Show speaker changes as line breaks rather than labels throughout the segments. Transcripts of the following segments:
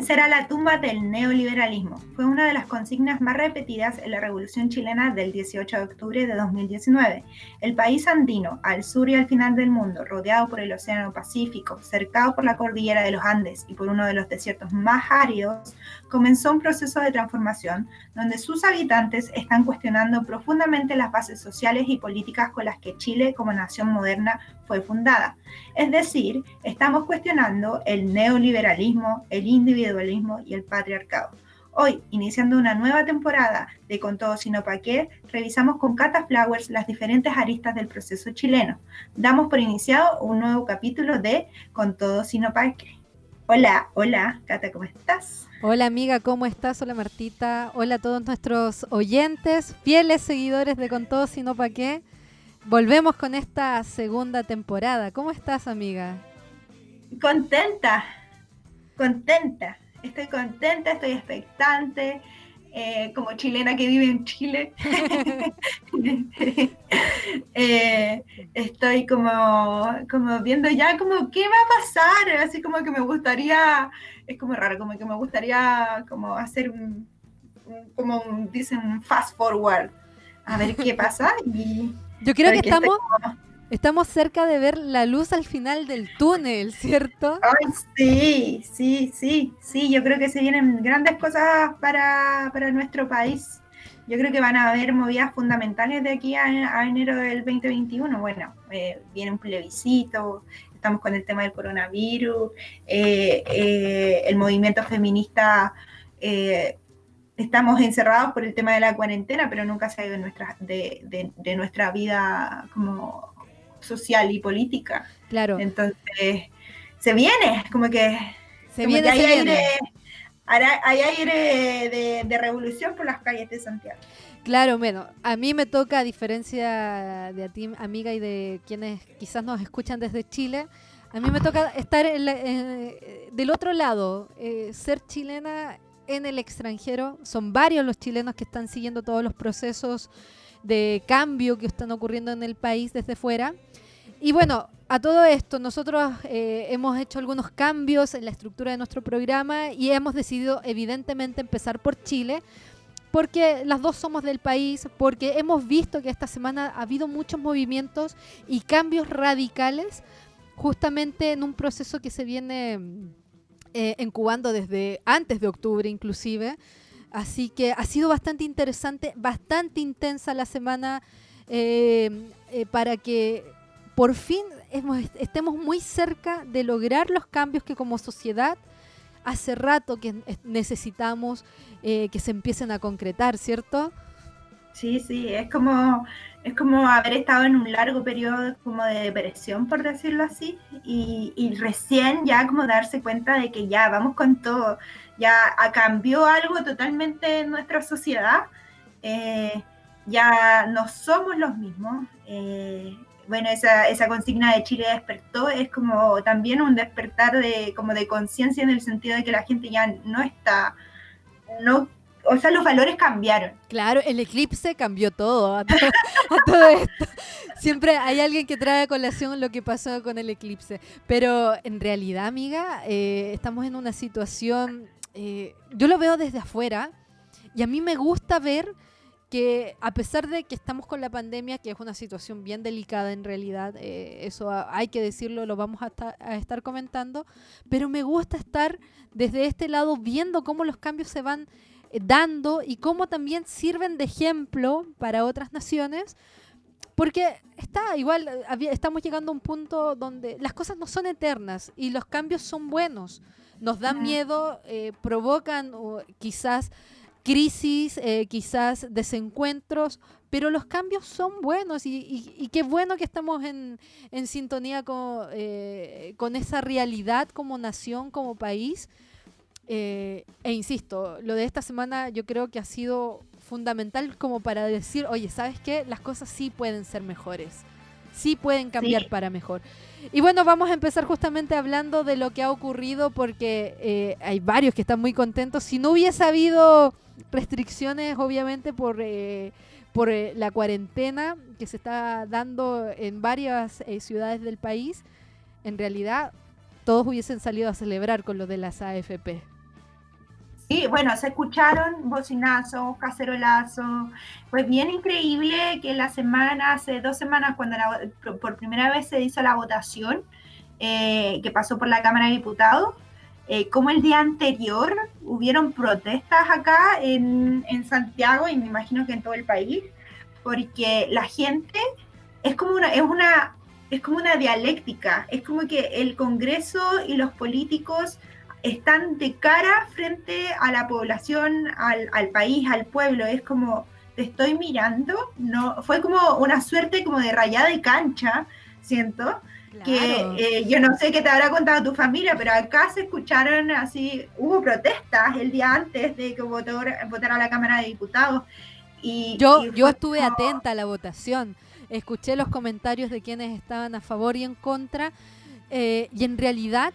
será la tumba del neoliberalismo. Fue una de las consignas más repetidas en la Revolución chilena del 18 de octubre de 2019. El país andino, al sur y al final del mundo, rodeado por el Océano Pacífico, cercado por la cordillera de los Andes y por uno de los desiertos más áridos, comenzó un proceso de transformación donde sus habitantes están cuestionando profundamente las bases sociales y políticas con las que Chile como nación moderna fue fundada. Es decir, estamos cuestionando el neoliberalismo, el individualismo y el patriarcado. Hoy, iniciando una nueva temporada de Con todo sino pa' qué, revisamos con Cata Flowers las diferentes aristas del proceso chileno. Damos por iniciado un nuevo capítulo de Con todo sino pa' qué. Hola, hola, Cata, ¿cómo estás?
Hola amiga, ¿cómo estás? Hola Martita. Hola a todos nuestros oyentes, fieles seguidores de Con todo sino pa' qué. Volvemos con esta segunda temporada. ¿Cómo estás, amiga?
Contenta, contenta. Estoy contenta, estoy expectante. Eh, como chilena que vive en Chile. Eh, estoy como, como viendo ya como qué va a pasar, así como que me gustaría, es como raro, como que me gustaría como hacer un, como dicen, un fast forward, a ver qué pasa y
yo creo que estamos, estamos cerca de ver la luz al final del túnel, ¿cierto?
Ay, sí, sí, sí, sí. Yo creo que se vienen grandes cosas para, nuestro país. Yo creo que van a haber movidas fundamentales de aquí a, enero del 2021. Bueno, eh, viene un plebiscito, estamos con el tema del coronavirus, eh, eh, el movimiento feminista estamos encerrados por el tema de la cuarentena, pero nunca se ha ido nuestra, de, de, nuestra vida como social y política.
Claro.
Entonces, se viene, como que,
se viene, hay,
Aire, hay aire de, revolución por las calles de Santiago.
Claro, bueno, a mí me toca, a diferencia de a ti, amiga, y de quienes quizás nos escuchan desde Chile, a mí me toca estar del otro lado, eh, ser chilena en el extranjero. Son varios los chilenos que están siguiendo todos los procesos de cambio que están ocurriendo en el país desde fuera. Y bueno, a todo esto, nosotros eh, hemos hecho algunos cambios en la estructura de nuestro programa y hemos decidido evidentemente empezar por Chile, porque las dos somos del país, porque hemos visto que esta semana ha habido muchos movimientos y cambios radicales justamente en un proceso que se viene eh, incubando desde antes de octubre inclusive. Así que ha sido bastante interesante, bastante intensa la semana eh, eh, para que por fin estemos muy cerca de lograr los cambios que como sociedad hace rato que necesitamos que se empiecen a concretar, ¿cierto?
Sí, sí, es como es como haber estado en un largo periodo como de depresión, por decirlo así, y, recién ya como darse cuenta de que ya vamos con todo, ya cambió algo totalmente en nuestra sociedad, eh, ya no somos los mismos. Eh, bueno, esa, esa consigna de Chile despertó es como también un despertar de como de conciencia en el sentido de que la gente ya no está, no o sea, los valores cambiaron.
Claro, el eclipse cambió todo, a, todo, esto. Siempre hay alguien que trae a colación lo que pasó con el eclipse. Pero en realidad, amiga, eh, estamos en una situación, eh, yo lo veo desde afuera y a mí me gusta ver que a pesar de que estamos con la pandemia, que es una situación bien delicada en realidad, eh, eso hay que decirlo, lo vamos a, a, estar comentando, pero me gusta estar desde este lado viendo cómo los cambios se van eh, dando y cómo también sirven de ejemplo para otras naciones. Porque está igual, eh, estamos llegando a un punto donde las cosas no son eternas y los cambios son buenos. Nos dan miedo, eh, provocan quizás crisis, quizás desencuentros, pero los cambios son buenos y, qué bueno que estamos en, sintonía con, con esa realidad como nación, como país. Eh, e insisto, lo de esta semana yo creo que ha sido fundamental como para decir, oye, ¿sabes qué? Las cosas sí pueden ser mejores, sí pueden cambiar para mejor. Y bueno, vamos a empezar justamente hablando de lo que ha ocurrido porque eh, hay varios que están muy contentos. Si no hubiese habido restricciones, obviamente, por, eh, por la cuarentena que se está dando en varias ciudades del país, en realidad todos hubiesen salido a celebrar con lo de las AFP.
Sí, bueno, se escucharon bocinazos, cacerolazos. Pues bien increíble que la semana, hace dos semanas, cuando por primera vez se hizo la votación, eh, que pasó por la Cámara de Diputados, eh, como el día anterior hubieron protestas acá en, en, Santiago y me imagino que en todo el país, porque la gente es como una, es una, es como una dialéctica, es como que el Congreso y los políticos están de cara frente a la población, al, al país, al pueblo, es como te estoy mirando, no, fue como una suerte como de rayada de cancha, siento, que eh, yo no sé qué te habrá contado tu familia, pero acá se escucharon así, hubo protestas el día antes de que votara, a la Cámara de Diputados. Y,
yo, yo estuve atenta a la votación, escuché los comentarios de quienes estaban a favor y en contra, eh, y en realidad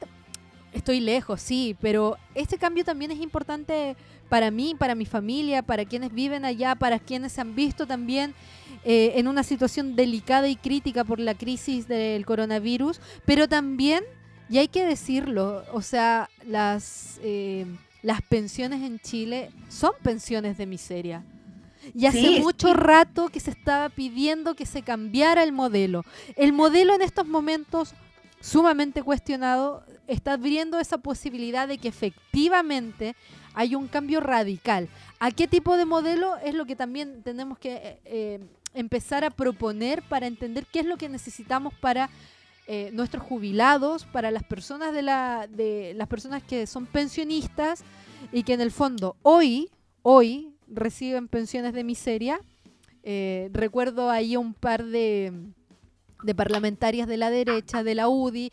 estoy lejos, sí, pero este cambio también es importante para mí, para mi familia, para quienes viven allá, para quienes se han visto también eh, en una situación delicada y crítica por la crisis del coronavirus, pero también, y hay que decirlo, o sea, las, eh, las pensiones en Chile son pensiones de miseria. Y hace mucho rato que se estaba pidiendo que se cambiara el modelo. El modelo en estos momentos sumamente cuestionado está abriendo esa posibilidad de que efectivamente hay un cambio radical. ¿A qué tipo de modelo? Es lo que también tenemos que eh, empezar a proponer para entender qué es lo que necesitamos para eh, nuestros jubilados, para las personas de la, de las personas que son pensionistas y que en el fondo hoy, hoy reciben pensiones de miseria. Eh, recuerdo ahí un par de, de parlamentarias de la derecha, de la UDI,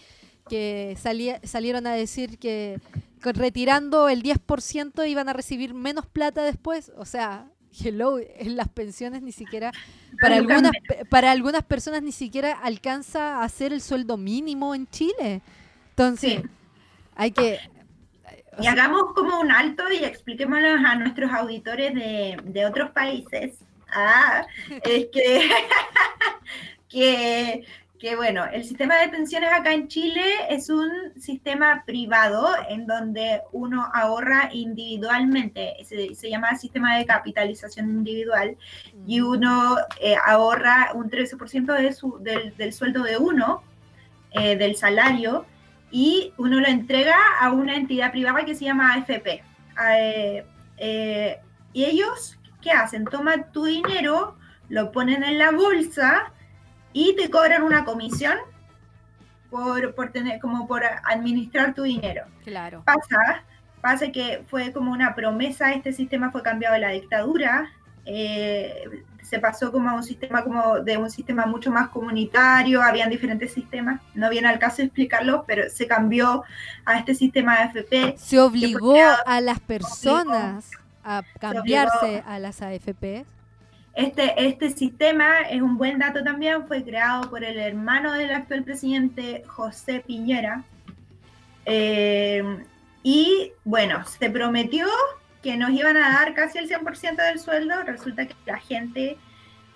que salieron a decir que retirando el 10% iban a recibir menos plata después. O sea, hello, en las pensiones ni siquiera, para algunas, para algunas personas ni siquiera alcanza a ser el sueldo mínimo en Chile. Entonces, hay que...
Y hagamos como un alto y expliquémoslo a nuestros auditores de, de otros países. Ah, es que, que que bueno, el sistema de pensiones acá en Chile es un sistema privado en donde uno ahorra individualmente, se, llama sistema de capitalización individual, y uno eh, ahorra un 13% de su, del, sueldo de uno, eh, del salario, y uno lo entrega a una entidad privada que se llama AFP. Eh, y ellos, ¿qué hacen? Toman tu dinero, lo ponen en la bolsa, y te cobran una comisión por, por tener, como por administrar tu dinero.
Claro.
Pasa, pasa que fue como una promesa, este sistema fue cambiado en la dictadura, eh, se pasó como a un sistema como de un sistema mucho más comunitario, habían diferentes sistemas, no viene al caso explicarlo, pero se cambió a este sistema de AFP.
Se obligó a las personas a cambiarse a las AFP.
Este, este sistema es un buen dato también, fue creado por el hermano del actual presidente José Piñera. Eh, y bueno, se prometió que nos iban a dar casi el 100% del sueldo, resulta que la gente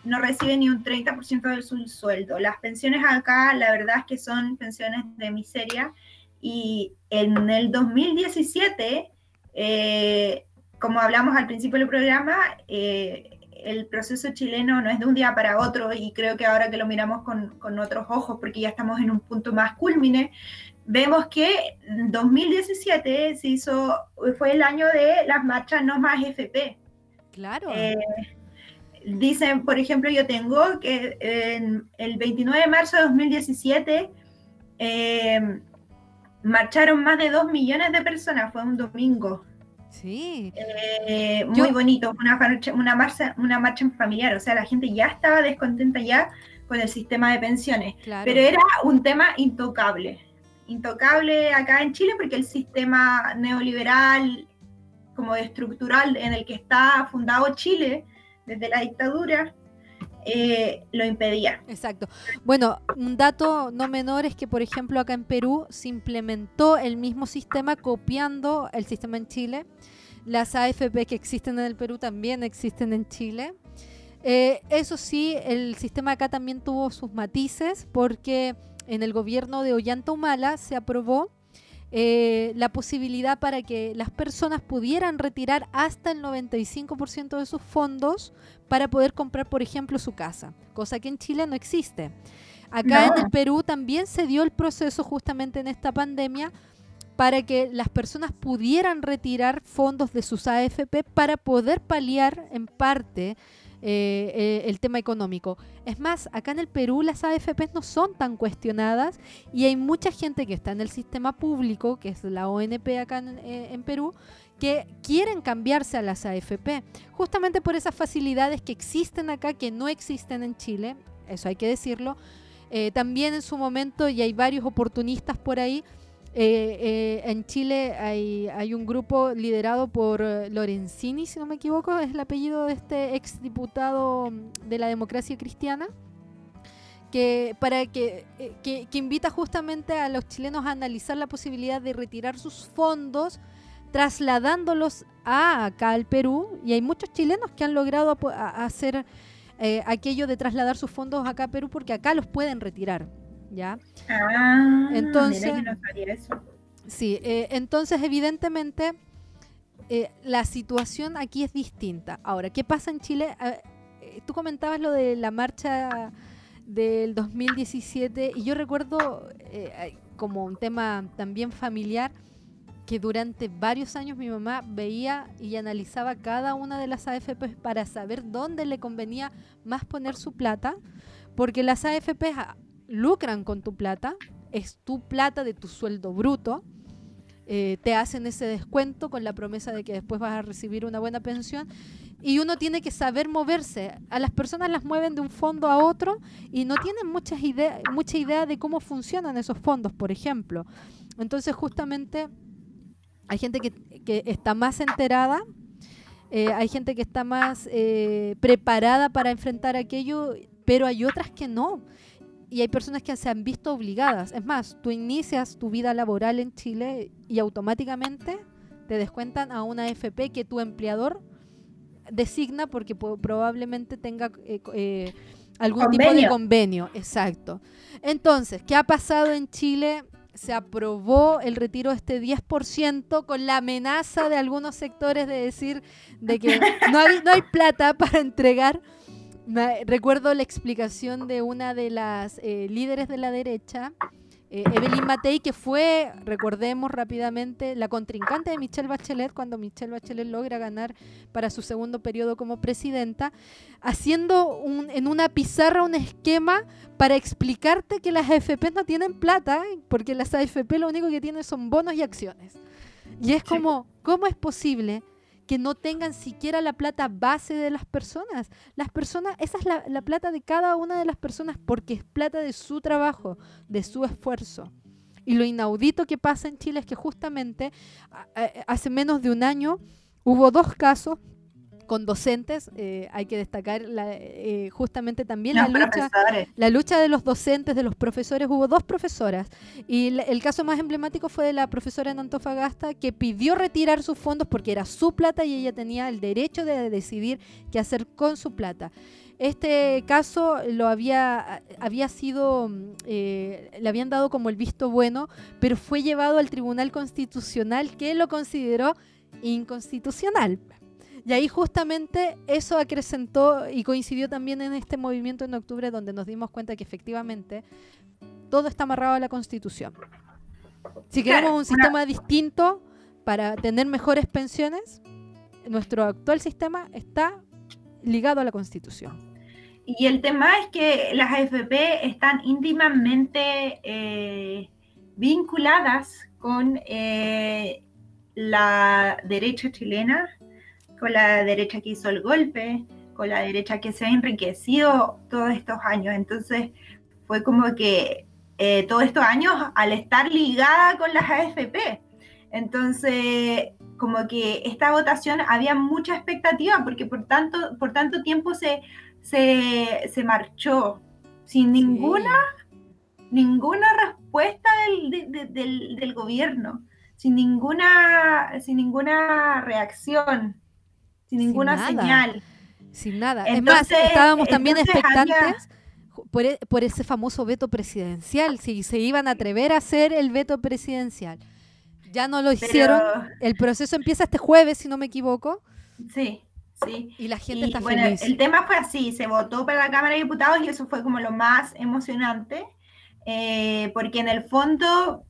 no recibe ni un 30% del sueldo. Las pensiones acá, la verdad es que son pensiones de miseria. Y en el 2017, eh, como hablamos al principio del programa, eh, el proceso chileno no es de un día para otro y creo que ahora que lo miramos con, otros ojos, porque ya estamos en un punto más culmine, vemos que 2017 se hizo, fue el año de las marchas no más FP.
Claro.
Eh, dicen, por ejemplo, yo tengo que el 29 de marzo de 2017 eh, marcharon más de 2 millones de personas, fue un domingo.
Sí.
Eh, muy bonito, una marcha, una, marcha, una marcha familiar, o sea, la gente ya estaba descontenta ya con el sistema de pensiones, pero era un tema intocable, intocable acá en Chile porque el sistema neoliberal como estructural en el que está fundado Chile desde la dictadura, eh, lo impedía.
Exacto. Bueno, un dato no menor es que, por ejemplo, acá en Perú se implementó el mismo sistema copiando el sistema en Chile. Las AFP que existen en el Perú también existen en Chile. Eh, eso sí, el sistema acá también tuvo sus matices porque en el gobierno de Ollanta Humala se aprobó eh, la posibilidad para que las personas pudieran retirar hasta el 95% de sus fondos para poder comprar, por ejemplo, su casa, cosa que en Chile no existe. Acá en el Perú también se dio el proceso justamente en esta pandemia para que las personas pudieran retirar fondos de sus AFP para poder paliar en parte eh, eh, el tema económico. Es más, acá en el Perú las AFP no son tan cuestionadas y hay mucha gente que está en el sistema público, que es la ONP acá en, eh, en Perú, que quieren cambiarse a las AFP, justamente por esas facilidades que existen acá, que no existen en Chile, eso hay que decirlo. también en su momento, y hay varios oportunistas por ahí, eh, en Chile hay, hay, un grupo liderado por Lorenzini, si no me equivoco, es el apellido de este exdiputado de la democracia cristiana, que, para que, que, invita justamente a los chilenos a analizar la posibilidad de retirar sus fondos trasladándolos a acá al Perú y hay muchos chilenos que han logrado hacer eh, aquello de trasladar sus fondos acá a Perú porque acá los pueden retirar. ¿ya?
Ah, entonces,
Sí, eh, entonces evidentemente eh, la situación aquí es distinta. Ahora, ¿qué pasa en Chile? Eh, tú comentabas lo de la marcha del 2017 y yo recuerdo como un tema también familiar que durante varios años mi mamá veía y analizaba cada una de las AFP para saber dónde le convenía más poner su plata, porque las AFP lucran con tu plata, es tu plata de tu sueldo bruto, eh, te hacen ese descuento con la promesa de que después vas a recibir una buena pensión y uno tiene que saber moverse. A las personas las mueven de un fondo a otro y no tienen muchas ideas, mucha idea de cómo funcionan esos fondos, por ejemplo. Entonces justamente hay gente que, está más enterada, eh, hay gente que está más eh, preparada para enfrentar aquello, pero hay otras que no y hay personas que se han visto obligadas. Es más, tú inicias tu vida laboral en Chile y automáticamente te descuentan a una FP que tu empleador designa porque probablemente tenga eh, eh, algún tipo de convenio. Exacto. Entonces, ¿qué ha pasado en Chile? Se aprobó el retiro de este 10% con la amenaza de algunos sectores de decir de que no hay, no hay plata para entregar. Recuerdo la explicación de una de las eh, líderes de la derecha, eh, Evelyn Matei, que fue, recordemos rápidamente, la contrincante de Michelle Bachelet cuando Michelle Bachelet logra ganar para su segundo periodo como presidenta, haciendo un, en una pizarra un esquema para explicarte que las AFP no tienen plata, porque las AFP lo único que tienen son bonos y acciones. Y es como, ¿cómo es posible? Que no tengan siquiera la plata base de las personas. Las personas, esa es la, plata de cada una de las personas porque es plata de su trabajo, de su esfuerzo. Y lo inaudito que pasa en Chile es que justamente hace menos de un año hubo dos casos con docentes, eh, hay que destacar eh, justamente también la lucha, la lucha de los docentes, de los profesores. Hubo dos profesoras y el caso más emblemático fue de la profesora en Antofagasta que pidió retirar sus fondos porque era su plata y ella tenía el derecho de decidir qué hacer con su plata. Este caso lo había, había sido, eh, le habían dado como el visto bueno, pero fue llevado al Tribunal Constitucional que lo consideró inconstitucional. Y ahí justamente eso acrecentó y coincidió también en este movimiento en octubre donde nos dimos cuenta que efectivamente todo está amarrado a la constitución. Si queremos un sistema distinto para tener mejores pensiones, nuestro actual sistema está ligado a la constitución.
Y el tema es que las AFP están íntimamente eh, vinculadas con eh, la derecha chilena con la derecha que hizo el golpe, con la derecha que se ha enriquecido todos estos años. Entonces fue como que eh, todos estos años al estar ligada con las AFP. Entonces, como que esta votación había mucha expectativa porque por tanto, por tanto tiempo se, se, marchó sin ninguna, ninguna respuesta del, del, gobierno, sin ninguna, sin ninguna reacción sin ninguna señal.
Sin nada. es más, estábamos también expectantes e, por, ese famoso veto presidencial, si se iban a atrever a hacer el veto presidencial. Ya no lo hicieron. El proceso empieza este jueves, si no me equivoco.
Sí, sí.
Y la gente está
bueno,
feliz.
El tema fue así, se votó para la Cámara de Diputados y eso fue como lo más emocionante, eh, porque en el fondo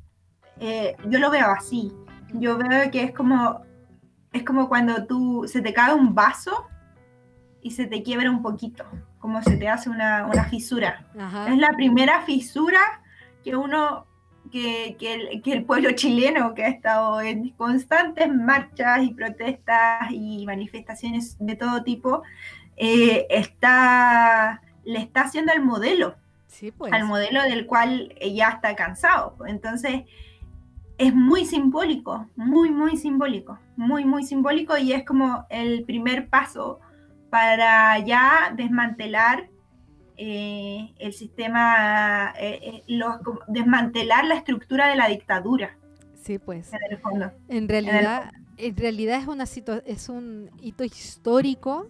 eh, yo lo veo así. Yo veo que es como, es como cuando tú se te cae un vaso y se te quiebra un poquito, como se te hace una, una fisura. Es la primera fisura que uno que, el, pueblo chileno, que ha estado en constantes marchas y protestas y manifestaciones de todo tipo, eh, está, le está haciendo al modelo,
pues.
al modelo del cual ya está cansado. Entonces, es muy simbólico, muy, muy simbólico, muy, muy simbólico y es como el primer paso para ya desmantelar eh, el sistema, eh, eh, desmantelar la estructura de la dictadura.
Sí, pues.
En el fondo.
En realidad, en, realidad es, una es un hito histórico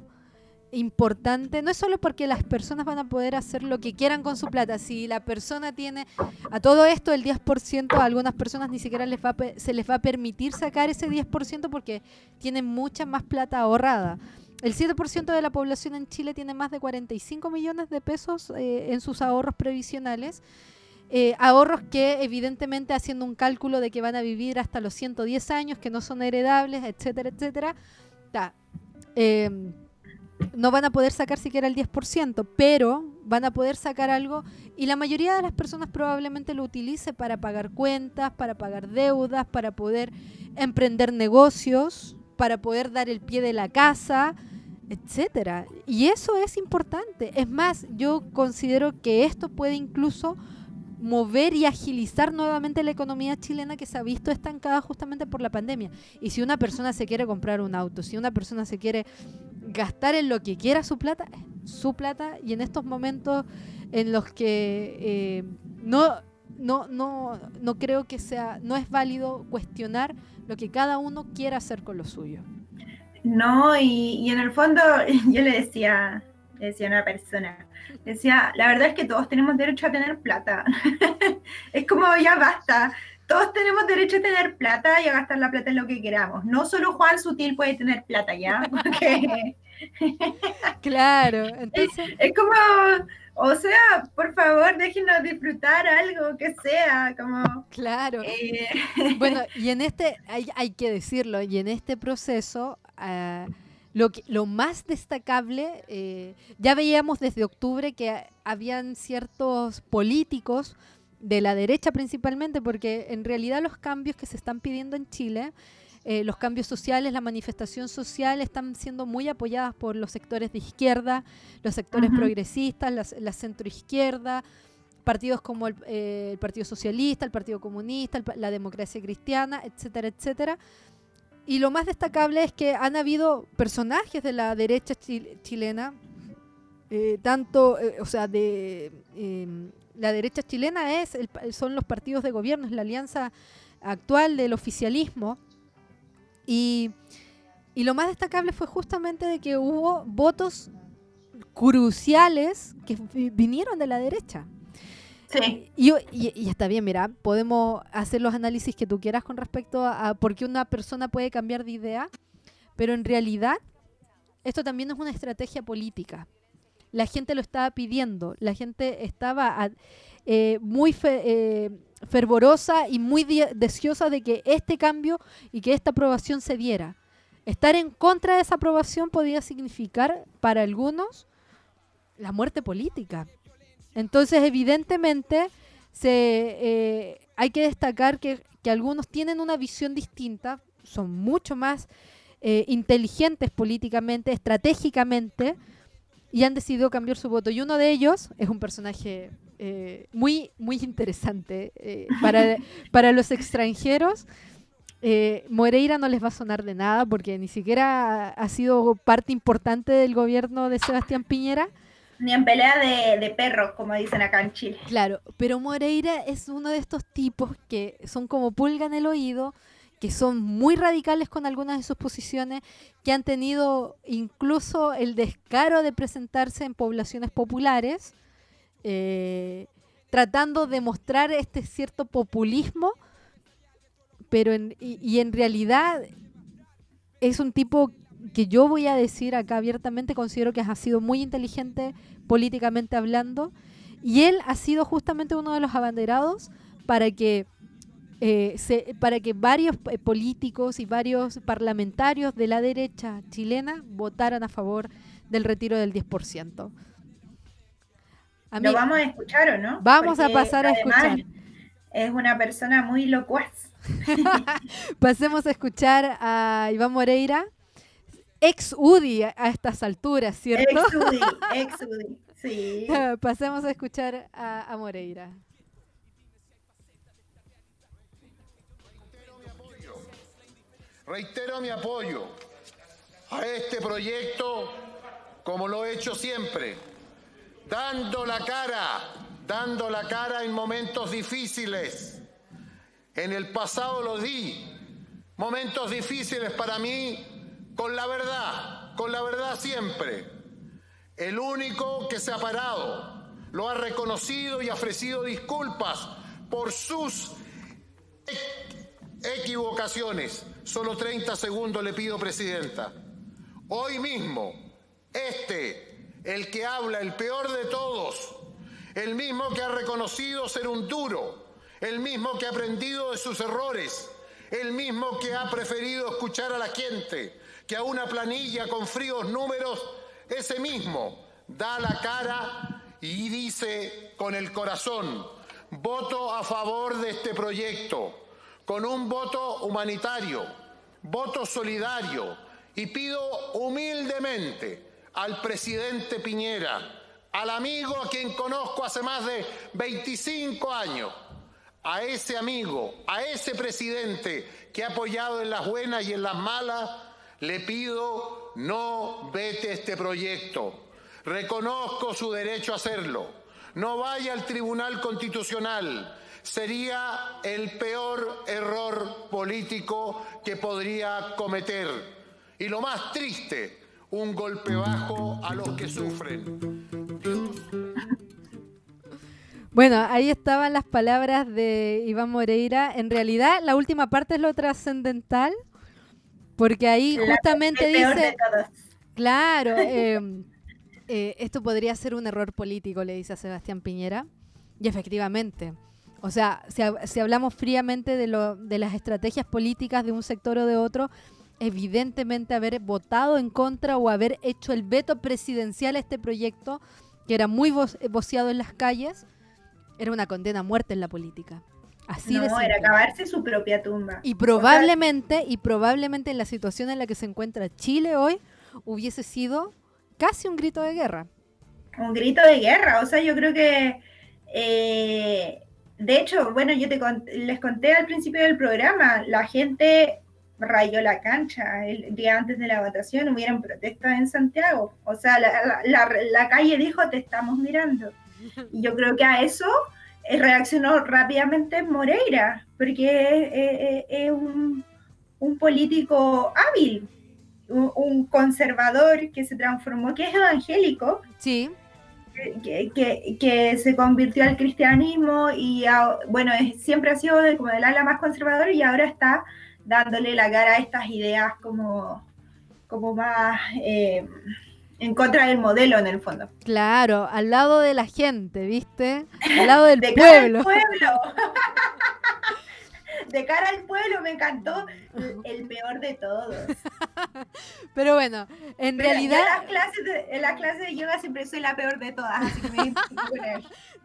importante, no es solo porque las personas van a poder hacer lo que quieran con su plata, si la persona tiene a todo esto el 10%, a algunas personas ni siquiera les va se les va a permitir sacar ese 10% porque tienen mucha más plata ahorrada. El 7% de la población en Chile tiene más de 45 millones de pesos eh, en sus ahorros previsionales. Eh, ahorros que evidentemente haciendo un cálculo de que van a vivir hasta los 110 años, que no son heredables, etcétera, etcétera, em, no van a poder sacar siquiera el 10%, pero van a poder sacar algo y la mayoría de las personas probablemente lo utilice para pagar cuentas, para pagar deudas, para poder emprender negocios, para poder dar el pie de la casa, etcétera. Y eso es importante. Es más, yo considero que esto puede incluso mover y agilizar nuevamente la economía chilena que se ha visto estancada justamente por la pandemia. Y si una persona se quiere comprar un auto, si una persona se quiere gastar en lo que quiera su plata, su plata, y en estos momentos en los que eh, no, no, no, no creo que sea, no es válido cuestionar lo que cada uno quiera hacer con lo suyo.
No, y, en el fondo yo le decía, le decía a una persona, decía, la verdad es que todos tenemos derecho a tener plata. es como ya basta. Todos tenemos derecho a tener plata y a gastar la plata en lo que queramos. No solo Juan Sutil puede tener plata ya,
claro, entonces...
Es, como, o sea, por favor, déjenos disfrutar algo que sea, como...
Claro. Eh, bueno, y en este, hay, hay que decirlo, y en este proceso lo, lo más destacable, eh, ya veíamos desde octubre que habían ciertos políticos de la derecha principalmente, porque en realidad los cambios que se están pidiendo en Chile, eh, los cambios sociales, la manifestación social, están siendo muy apoyadas por los sectores de izquierda, los sectores progresistas, la, la centroizquierda, partidos como el, eh, el, Partido Socialista, el Partido Comunista, la democracia cristiana, etcétera, etcétera. Y lo más destacable es que han habido personajes de la derecha chilena, eh, tanto, eh, o sea, de em, la derecha chilena es son los partidos de gobierno, es la alianza actual del oficialismo. Y, y lo más destacable fue justamente de que hubo votos cruciales que vinieron de la derecha. Y, está bien, mira, podemos hacer los análisis que tú quieras con respecto a, por qué una persona puede cambiar de idea, pero en realidad esto también es una estrategia política. La gente lo estaba pidiendo, la gente estaba eh, muy eh, fervorosa y muy deseosa de que este cambio y que esta aprobación se diera. Estar en contra de esa aprobación podía significar para algunos la muerte política. Entonces, evidentemente, se, eh, hay que destacar que, algunos tienen una visión distinta, son mucho más eh, inteligentes políticamente, estratégicamente, y han decidido cambiar su voto. Y uno de ellos es un personaje eh, muy, muy interesante para, para los extranjeros. Moreira no les va a sonar de nada porque ni siquiera ha sido parte importante del gobierno de Sebastián Piñera.
Ni en pelea de, perros, como dicen acá en Chile.
Claro, pero Moreira es uno de estos tipos que son como pulga en el oído, que son muy radicales con algunas de sus posiciones, que han tenido incluso el descaro de presentarse en poblaciones populares, eh, tratando de mostrar este cierto populismo, pero en, y, en realidad es un tipo que yo voy a decir acá abiertamente, considero que ha sido muy inteligente políticamente hablando, y él ha sido justamente uno de los abanderados para que, eh, se, para que varios eh, políticos y varios parlamentarios de la derecha chilena votaran a favor del retiro del 10%.
¿Lo vamos a escuchar o no?
Vamos a pasar a escuchar.
Es una persona muy locuaz.
Pasemos a escuchar a Iván Moreira, ex UDI a estas alturas, ¿cierto?
Ex UDI, ex UDI, sí.
Pasemos a escuchar a, a Moreira.
Reitero mi apoyo a este proyecto como lo he hecho siempre, dando la cara, dando la cara en momentos difíciles. En el pasado lo di, momentos difíciles para mí, con la verdad, con la verdad siempre. El único que se ha parado, lo ha reconocido y ha ofrecido disculpas por sus equivocaciones. Solo 30 segundos le pido, Presidenta. Hoy mismo, este, el que habla, el peor de todos, el mismo que ha reconocido ser un duro, el mismo que ha aprendido de sus errores, el mismo que ha preferido escuchar a la gente, que a una planilla con fríos números, ese mismo da la cara y dice con el corazón, voto a favor de este proyecto con un voto humanitario, voto solidario y pido humildemente al presidente Piñera, al amigo a quien conozco hace más de 25 años, a ese amigo, a ese presidente que ha apoyado en las buenas y en las malas, le pido no vete este proyecto. Reconozco su derecho a hacerlo. No vaya al Tribunal Constitucional sería el peor error político que podría cometer. Y lo más triste, un golpe bajo a los que sufren.
Bueno, ahí estaban las palabras de Iván Moreira. En realidad, la última parte es lo trascendental, porque ahí justamente dice, claro, em, eh, esto podría ser un error político, le dice a Sebastián Piñera, y efectivamente. O sea, si, hablamos fríamente de, lo, de las estrategias políticas de un sector o de otro, evidentemente haber votado en contra o haber hecho el veto presidencial a este proyecto, que era muy voceado en las calles, era una condena a muerte en la política. Así
no, era acabarse su propia tumba.
Y probablemente, y probablemente en la situación en la que se encuentra Chile hoy, hubiese sido casi un grito de guerra.
Un grito de guerra, o sea, yo creo que eh, de hecho, bueno, yo te les conté al principio del programa, la gente rayó la cancha el día antes de la votación, hubieron protestas en Santiago. O sea, la, calle dijo, te estamos mirando. Y yo creo que a eso reaccionó rápidamente Moreira, porque es, un, político hábil, un, un, conservador que se transformó, que es evangélico.
Sí
que, se convirtió al cristianismo y bueno, siempre ha sido como del ala más conservador y ahora está dándole la cara a estas ideas como, como más eh, en contra del modelo en el fondo.
Claro, al lado de la gente, ¿viste? Al lado del pueblo.
pueblo. de cara al pueblo me encantó el peor de todos.
Pero bueno, en realidad.
En las, clases de, en las clases de yoga siempre soy la peor de todas, así que me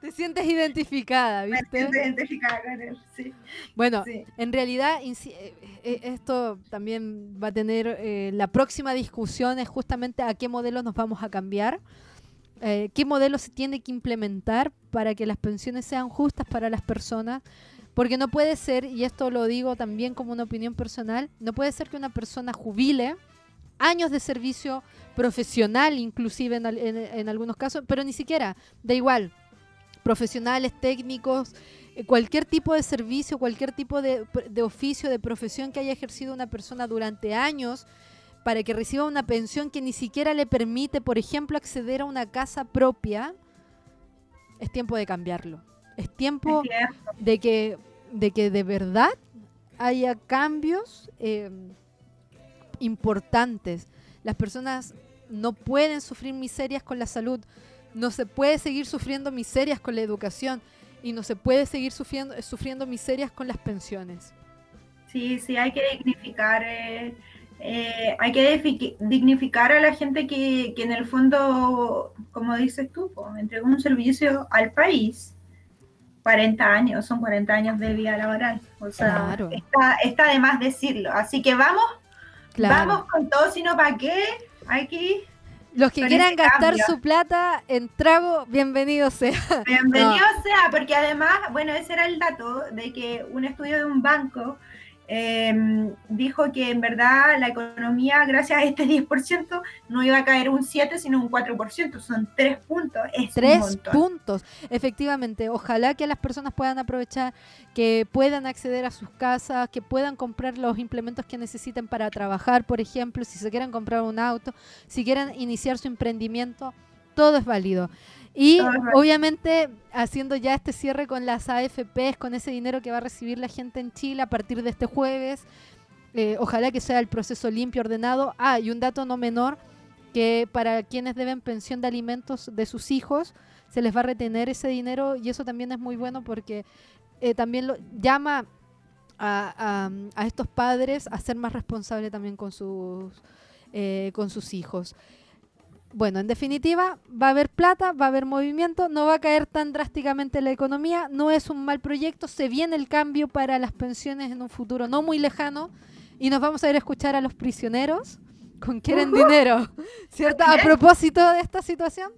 Te sientes identificada, ¿viste?
Me siento identificada con él, sí.
Bueno, en realidad eh, eh, esto también va a tener. Eh, la próxima discusión es justamente a qué modelos nos vamos a cambiar. qué modelo se tiene que implementar para que las pensiones sean justas para las personas, porque no puede ser, y esto lo digo también como una opinión personal, no puede ser que una persona jubile años de servicio profesional, inclusive en, algunos casos, pero ni siquiera, da igual, profesionales, técnicos, eh, cualquier tipo de servicio, cualquier tipo de, de, oficio, de profesión que haya ejercido una persona durante años, para que reciba una pensión que ni siquiera le permite, por ejemplo, acceder a una casa propia, es tiempo de cambiarlo. Es tiempo de que, de que de verdad haya cambios eh, importantes. Las personas no pueden sufrir miserias con la salud, no se puede seguir sufriendo miserias con la educación y no se puede seguir sufriendo, sufriendo miserias con las pensiones.
Sí, sí, hay que dignificar, eh, eh, hay que dignificar a la gente que, que, en el fondo, como dices tú, entregó un servicio al país. 40 años, son 40 años de vida laboral. O sea, está, está de más decirlo. Así que vamos, vamos con todo, sino para qué. Aquí
los que quieran gastar su plata en trago, bienvenido sea.
Bienvenido sea, porque además, bueno, ese era el dato de que un estudio de un banco Em, dijo que en verdad la economía, gracias a este 10%, no iba a caer un 7, sino un 4%. Son tres puntos. Es
tres puntos, efectivamente. Ojalá que las personas puedan aprovechar, que puedan acceder a sus casas, que puedan comprar los implementos que necesiten para trabajar, por ejemplo, si se quieren comprar un auto, si quieren iniciar su emprendimiento, todo es válido. Y obviamente haciendo ya este cierre con las AFPs, con ese dinero que va a recibir la gente en Chile a partir de este jueves. Eh, ojalá que sea el proceso limpio, ordenado. Ah, y un dato no menor, que para quienes deben pensión de alimentos de sus hijos, se les va a retener ese dinero y eso también es muy bueno porque eh, también lo, llama a, a, estos padres a ser más responsables también con sus, eh, con sus hijos. Bueno, en definitiva, va a haber plata, va a haber movimiento, no va a caer tan drásticamente la economía, no es un mal proyecto, se viene el cambio para las pensiones en un futuro no muy lejano y nos vamos a ir a escuchar a los prisioneros con quieren dinero, ¿cierto? A propósito de esta situación.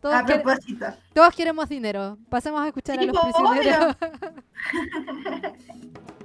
Todos a propósito.
Todos queremos dinero. Pasemos a escuchar a los prisioneros.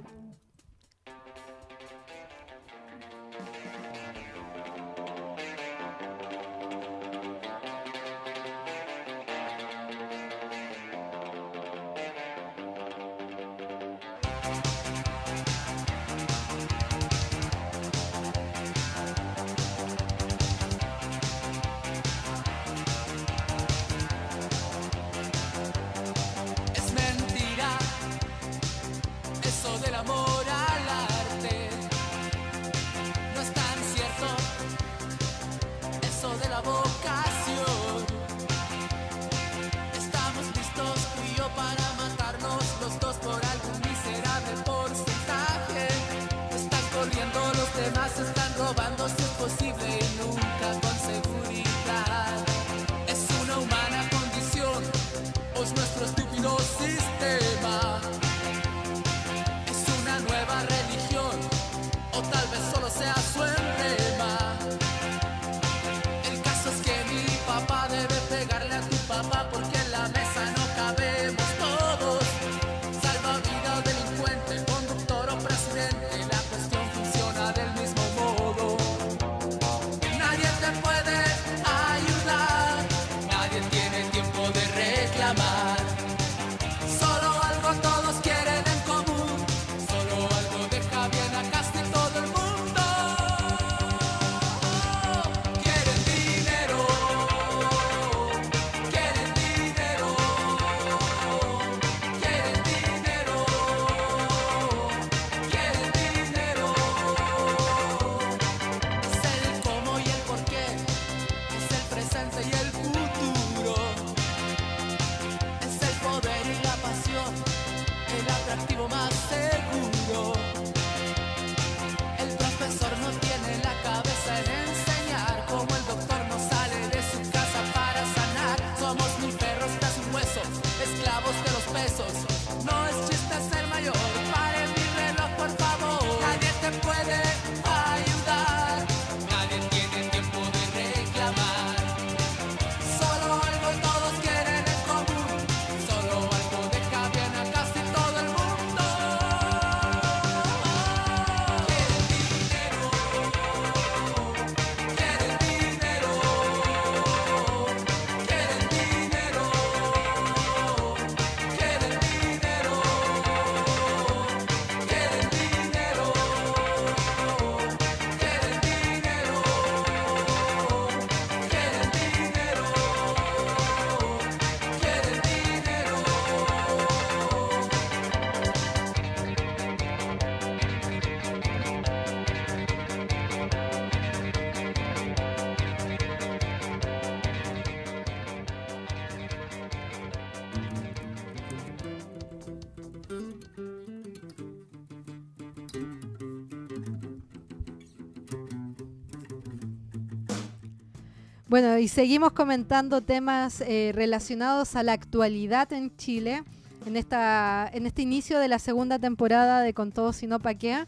Bueno, y seguimos comentando temas eh, relacionados a la actualidad en Chile, en, esta, en este inicio de la segunda temporada de Con Todo Si No Paquea.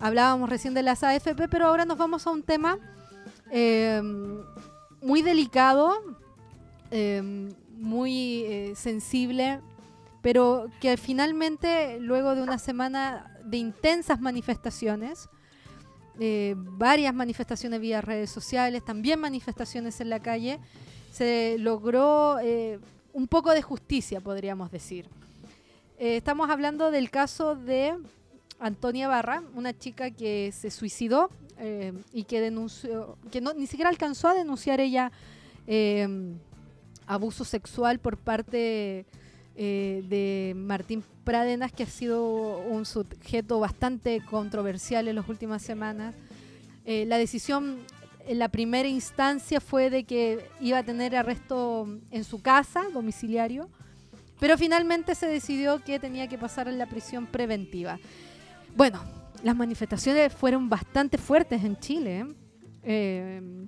Hablábamos recién de las AFP, pero ahora nos vamos a un tema eh, muy delicado, eh, muy sensible, pero que finalmente, luego de una semana de intensas manifestaciones, eh, varias manifestaciones vía redes sociales, también manifestaciones en la calle, se logró eh, un poco de justicia, podríamos decir. Eh, estamos hablando del caso de Antonia Barra, una chica que se suicidó y que denunció, que no, ni siquiera alcanzó a denunciar ella abuso sexual por parte de Martín Pradenas, que ha sido un sujeto bastante controversial en las últimas semanas. Eh, la decisión en la primera instancia fue de que iba a tener arresto en su casa, domiciliario, pero finalmente se decidió que tenía que pasar en la prisión preventiva. Bueno, las manifestaciones fueron bastante fuertes en Chile eh,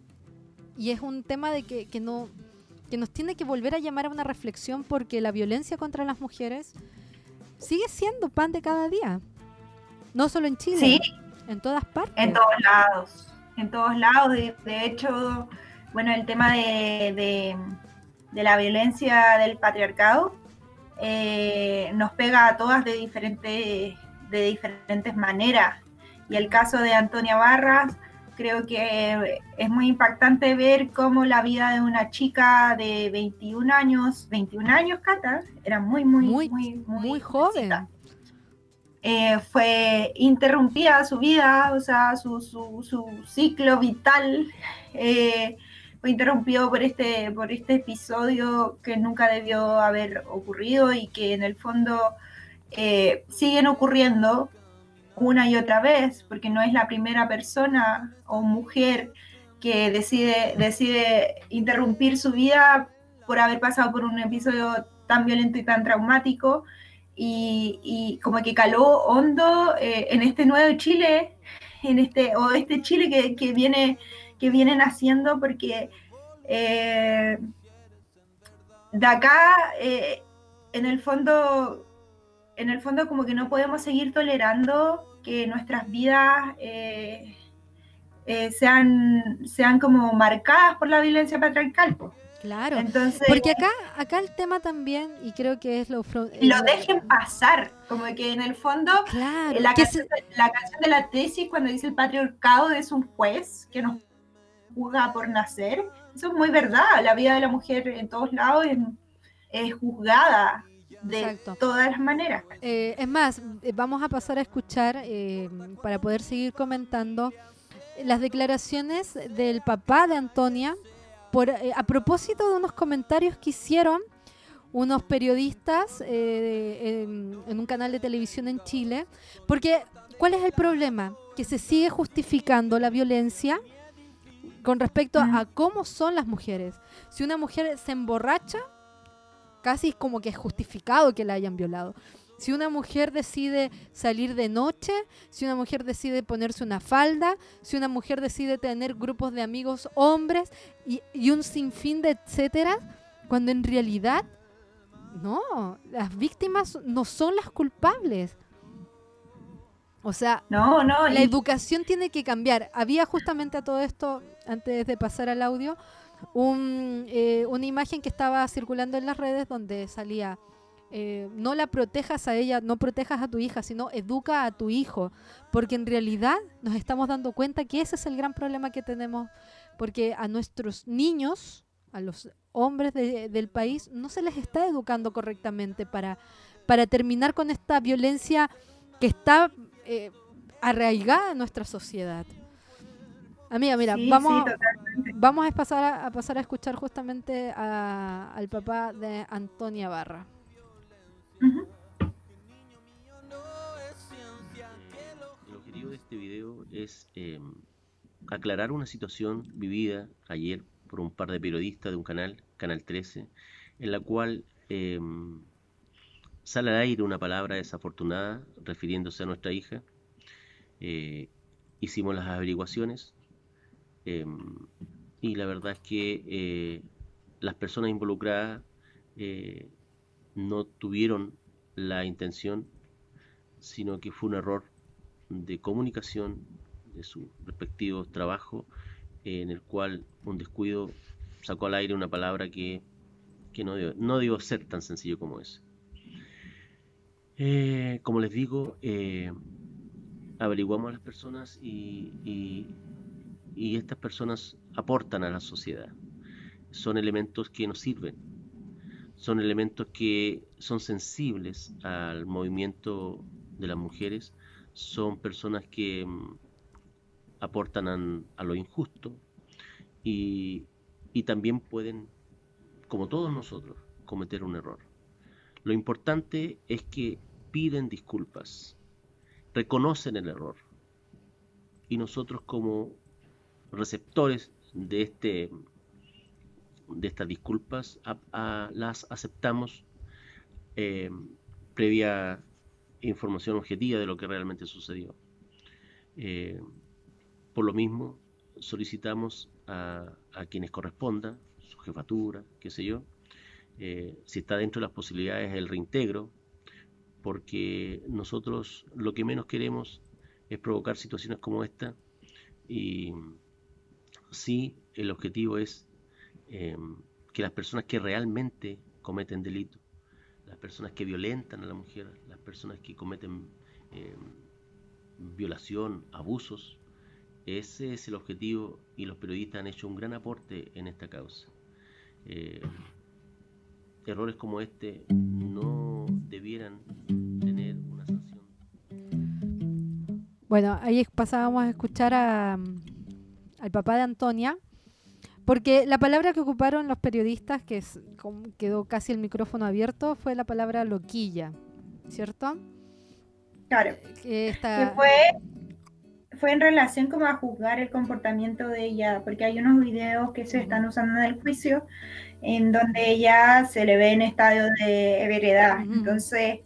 y es un tema de que, que, no, que nos tiene que volver a llamar a una reflexión porque la violencia contra las mujeres sigue siendo pan de cada día. No solo en Chile, sí. en todas partes.
En todos lados, en todos lados. De, hecho, bueno, el tema de, de, la violencia del patriarcado eh, nos pega a todas de, diferentes de diferentes maneras. Y el caso de Antonia Barras, creo que es muy impactante ver cómo la vida de una chica de 21 años, 21 años, Cata, era muy, muy, muy, muy,
muy, joven.
Eh, fue interrumpida su vida, o sea, su, su, ciclo vital eh, fue interrumpido por este, por este episodio que nunca debió haber ocurrido y que en el fondo eh, siguen ocurriendo una y otra vez, porque no es la primera persona o mujer que decide, decide interrumpir su vida por haber pasado por un episodio tan violento y tan traumático. Y, como que caló hondo eh, en este nuevo Chile, en este, o este Chile que, que viene, que viene naciendo porque eh, de acá, eh, en el fondo, en el fondo como que no podemos seguir tolerando que nuestras vidas eh, eh, sean, sean como marcadas por la violencia patriarcal.
Claro, Entonces, porque acá, acá el tema también, y creo que es lo...
Lo dejen pasar, como que en el fondo eh, la, canción, la, canción, de la tesis cuando dice el patriarcado es un juez que nos juzga por nacer, eso es muy verdad, la vida de la mujer en todos lados es juzgada de todas las maneras.
Eh, es más, eh, vamos a pasar a escuchar, eh, para poder seguir comentando, las declaraciones del papá de Antonia por, a propósito de unos comentarios que hicieron unos periodistas en, un canal de televisión en Chile. Porque, ¿cuál es el problema? Que se sigue justificando la violencia con respecto a cómo son las mujeres. Si una mujer se emborracha, casi como que es justificado que la hayan violado. Si una mujer decide salir de noche, si una mujer decide ponerse una falda, si una mujer decide tener grupos de amigos hombres y, un sinfín de etcétera, cuando en realidad no, las víctimas no son las culpables. O sea,
no, no,
la educación tiene que cambiar. Había justamente a todo esto, antes de pasar al audio, un, eh, una imagen que estaba circulando en las redes donde salía, eh, no la protejas a ella, no protejas a tu hija, sino educa a tu hijo, porque en realidad nos estamos dando cuenta que ese es el gran problema que tenemos, porque a nuestros niños, a los hombres del país, no se les está educando correctamente para, para terminar con esta violencia que está eh, arraigada en nuestra sociedad. Amiga, mira, vamos, vamos a pasar a, pasar a escuchar justamente al papá de Antonia Barra.
El objetivo de este video es em, aclarar una situación vivida ayer por un par de periodistas de un canal, Canal 13, en la cual em, sale al aire una palabra desafortunada refiriéndose a nuestra hija. Eh, hicimos las averiguaciones Em, y la verdad es que eh, las personas involucradas eh, no tuvieron la intención, sino que fue un error de comunicación de sus respectivos trabajos, en el cual un descuido sacó al aire una palabra que, no, dio, no ser tan sencillo como es. Eh, como les digo, averiguamos a las personas y, y estas personas aportan a la sociedad. Son elementos que nos sirven, son elementos que son sensibles al movimiento de las mujeres, son personas que mm, aportan a, lo injusto y, y también pueden, como todos nosotros, cometer un error. Lo importante es que piden disculpas, reconocen el error y nosotros como receptores de este de estas disculpas las aceptamos eh, previa información objetiva de lo que realmente sucedió. Eh, por lo mismo, solicitamos a, quienes corresponda, su jefatura, qué sé yo, eh, si está dentro de las posibilidades el reintegro, porque nosotros lo que menos queremos es provocar situaciones como esta y sí el objetivo es em, que las personas que realmente cometen delito, las personas que violentan a la mujer, las personas que cometen em, violación, abusos, ese es el objetivo y los periodistas han hecho un gran aporte en esta causa. Em, errores como este no debieran tener una sanción.
Bueno, ahí pasábamos a escuchar a, al papá de Antonia, porque la palabra que ocuparon los periodistas, que quedó casi el micrófono abierto, fue la palabra loquilla, ¿cierto?
Claro. Que, fue, fue en relación como a juzgar el comportamiento de ella, porque hay unos videos que se están usando en el juicio en donde ella se le ve en estado de veredad. Entonces,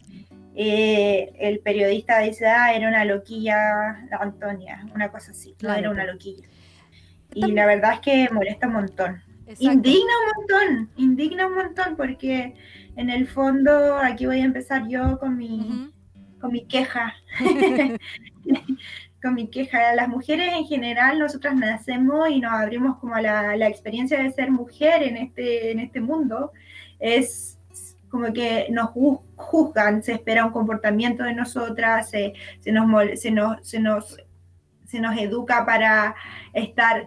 eh, el periodista dice, ah, era una loquilla Antonia, una cosa así, no era una loquilla. Y la verdad es que molesta un montón. Indigna un montón, indigna un montón, porque en el fondo aquí voy a empezar yo con mi, con mi queja. con mi queja. Las mujeres en general, nosotras nacemos y nos abrimos como a la, la, experiencia de ser mujer en este, en este mundo. Es como que nos juzgan, se espera un comportamiento de nosotras, se, se, nos, se, nos, se, nos, se nos educa para estar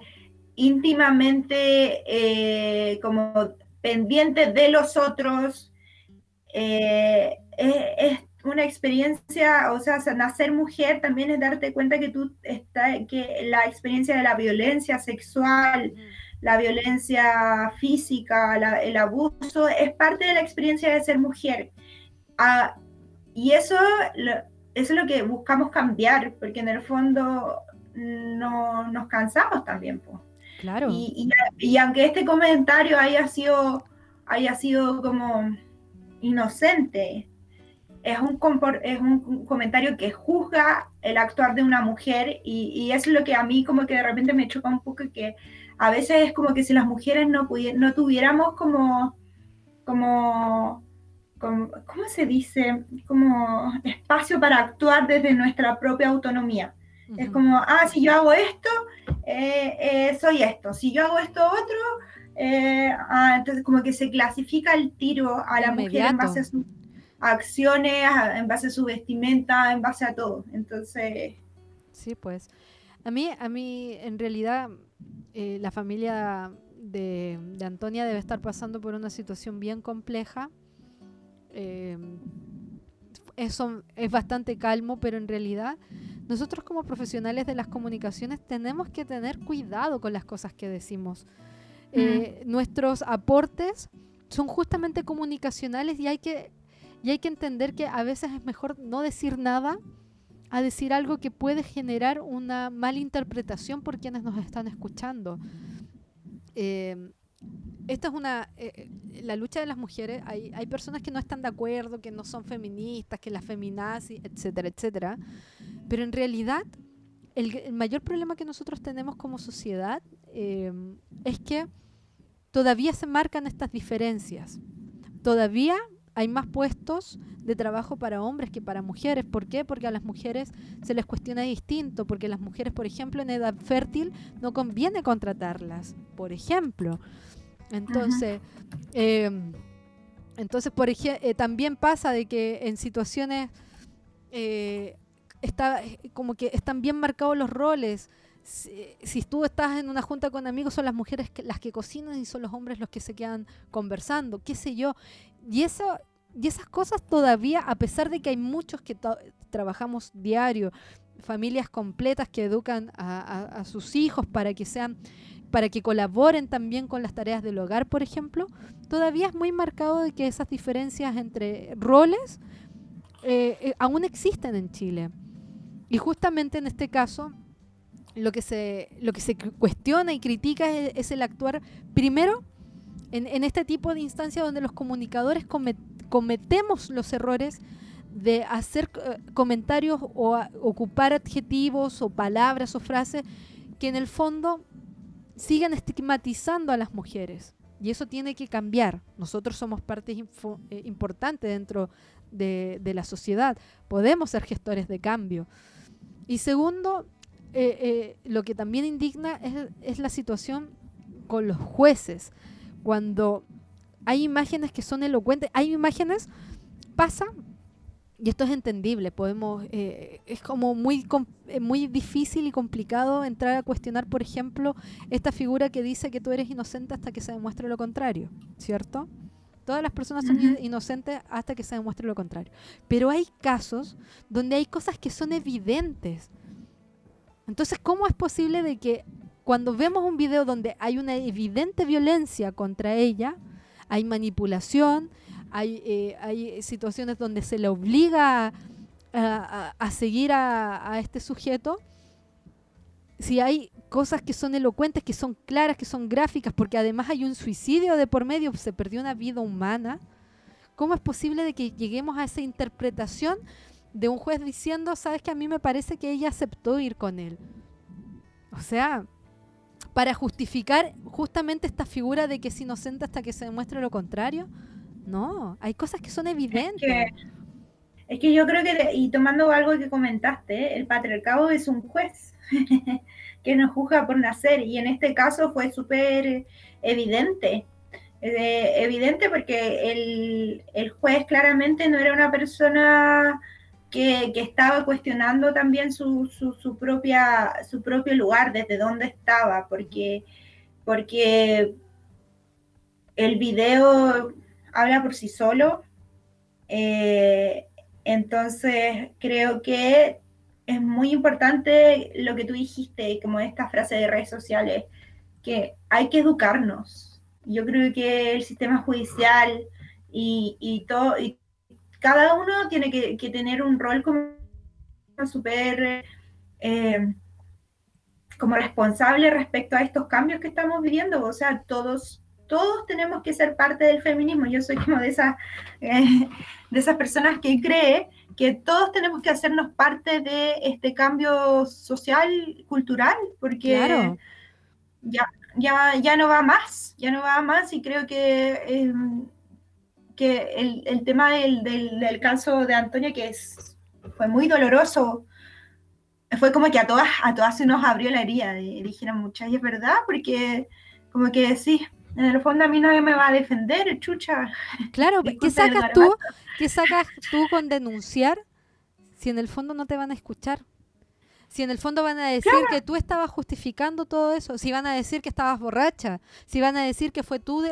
íntimamente eh, como pendiente de los otros. Eh, es, una experiencia, o sea, nacer mujer también es darte cuenta que tú está, que la experiencia de la violencia sexual, la violencia física, el abuso, es parte de la experiencia de ser mujer. Ah, y eso, eso es lo que buscamos cambiar, porque en el fondo no nos cansamos también. Pues.
Claro.
Y, aunque este comentario haya sido, haya sido como inocente, es un, es un comentario que juzga el actuar de una mujer y, es lo que a mí como que de repente me choca un poco que a veces es como que si las mujeres no, no tuviéramos como, como, como, ¿cómo se dice? Como espacio para actuar desde nuestra propia autonomía. Es como, ah, si yo hago esto, eh, eh, soy esto. Si yo hago esto otro, eh, ah, entonces como que se clasifica el tiro a la mujer en base a sus acciones, en base a su vestimenta, en base a todo. Entonces...
Sí, pues. A mí, a mí en realidad, la familia de, de, Antonia debe estar pasando por una situación bien compleja. Eso es bastante calmo, pero en realidad nosotros como profesionales de las comunicaciones tenemos que tener cuidado con las cosas que decimos. Eh, nuestros aportes son justamente comunicacionales y hay que y hay que entender que a veces es mejor no decir nada a decir algo que puede generar una mala interpretación por quienes nos están escuchando. Eh, esta es una eh, la lucha de las mujeres hay, hay personas que no están de acuerdo que no son feministas que las feminazis etcétera etcétera pero en realidad, el, mayor problema que nosotros tenemos como sociedad eh, es que todavía se marcan estas diferencias. Todavía hay más puestos de trabajo para hombres que para mujeres. ¿Por qué? Porque a las mujeres se les cuestiona distinto, porque las mujeres, por ejemplo, en edad fértil no conviene contratarlas, por ejemplo. Entonces, em, entonces por eh, también pasa de que en situaciones eh, está como que están bien marcados los roles. Si, tú estás en una junta con amigos, son las mujeres las que cocinan y son los hombres los que se quedan conversando, qué sé yo. Y eso, y esas cosas todavía, a pesar de que hay muchos que trabajamos diario, familias completas que educan a, sus hijos para que sean para que colaboren también con las tareas del hogar, por ejemplo, todavía es muy marcado de que esas diferencias entre roles eh, eh, aún existen en Chile. Y justamente en este caso, lo que se, lo que se cuestiona y critica es, el actuar primero en, este tipo de instancias donde los comunicadores cometemos los errores de hacer eh, comentarios o ocupar adjetivos o palabras o frases que en el fondo sigan estigmatizando a las mujeres. Y eso tiene que cambiar. Nosotros somos parte eh, importante dentro de, la sociedad. Podemos ser gestores de cambio. Y segundo, eh, lo que también indigna es la situación con los jueces cuando hay imágenes que son elocuentes, hay imágenes, pasa, y esto es entendible, podemos, eh, es como muy, eh, muy difícil y complicado entrar a cuestionar, por ejemplo, esta figura que dice que tú eres inocente hasta que se demuestre lo contrario, ¿cierto? Todas las personas son inocentes hasta que se demuestre lo contrario. Pero hay casos donde hay cosas que son evidentes. Entonces, ¿cómo es posible de que cuando vemos un video donde hay una evidente violencia contra ella, hay manipulación, hay, eh, hay situaciones donde se le obliga a, seguir a, este sujeto, si hay cosas que son elocuentes, que son claras, que son gráficas, porque además hay un suicidio de por medio, se perdió una vida humana, ¿cómo es posible de que lleguemos a esa interpretación de un juez diciendo, sabes que a mí me parece que ella aceptó ir con él? O sea, para justificar justamente esta figura de que es inocente hasta que se demuestre lo contrario. No, hay cosas que son evidentes.
Es que, yo creo que, y tomando algo que comentaste, el patriarcado es un juez que nos juzga por nacer, y en este caso fue súper evidente. Eh, evidente porque el, el juez claramente no era una persona que, estaba cuestionando también su, su, propia, su propio lugar, desde dónde estaba, porque, porque el video habla por sí solo. Eh, entonces, creo que es muy importante lo que tú dijiste, como esta frase de redes sociales, que hay que educarnos. Yo creo que el sistema judicial y, y todo, cada uno tiene que, tener un rol como súper eh, como responsable respecto a estos cambios que estamos viviendo. O sea, todos, todos tenemos que ser parte del feminismo. Yo soy como de esas, eh, de esas personas que cree que todos tenemos que hacernos parte de este cambio social, cultural, porque ya, ya, ya no va más, ya no va más y creo que... Eh, que el, el tema del, del, caso de Antonia, que es, fue muy doloroso, fue como que a todas, a todas se nos abrió la herida, y dijeron muchas, y es verdad, porque como que sí, en el fondo a mí nadie me va a defender, chucha.
Claro, ¿qué sacas tú? ¿Qué sacas tú con denunciar si en el fondo no te van a escuchar? Si en el fondo van a decir que tú estabas justificando todo eso, si van a decir que estabas borracha, si van a decir que fue tú,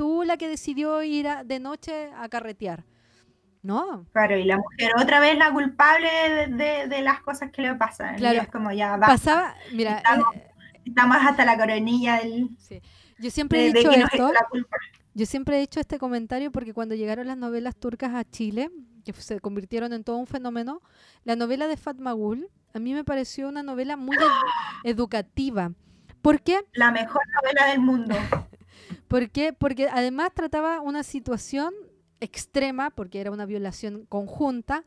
tú la que decidió ir de noche a carretear. No.
Claro, y la mujer otra vez la culpable de, las cosas que le pasan.
Claro,
es como ya
Pasaba, mira.
Eh, estamos, hasta la coronilla del.
Yo siempre he dicho esto. Yo siempre he hecho este comentario porque cuando llegaron las novelas turcas a Chile, que se convirtieron en todo un fenómeno, la novela de Fatma Gul a mí me pareció una novela muy educativa. ¿Por qué?
La mejor novela del mundo.
¿Por qué? Porque además trataba una situación extrema, porque era una violación conjunta,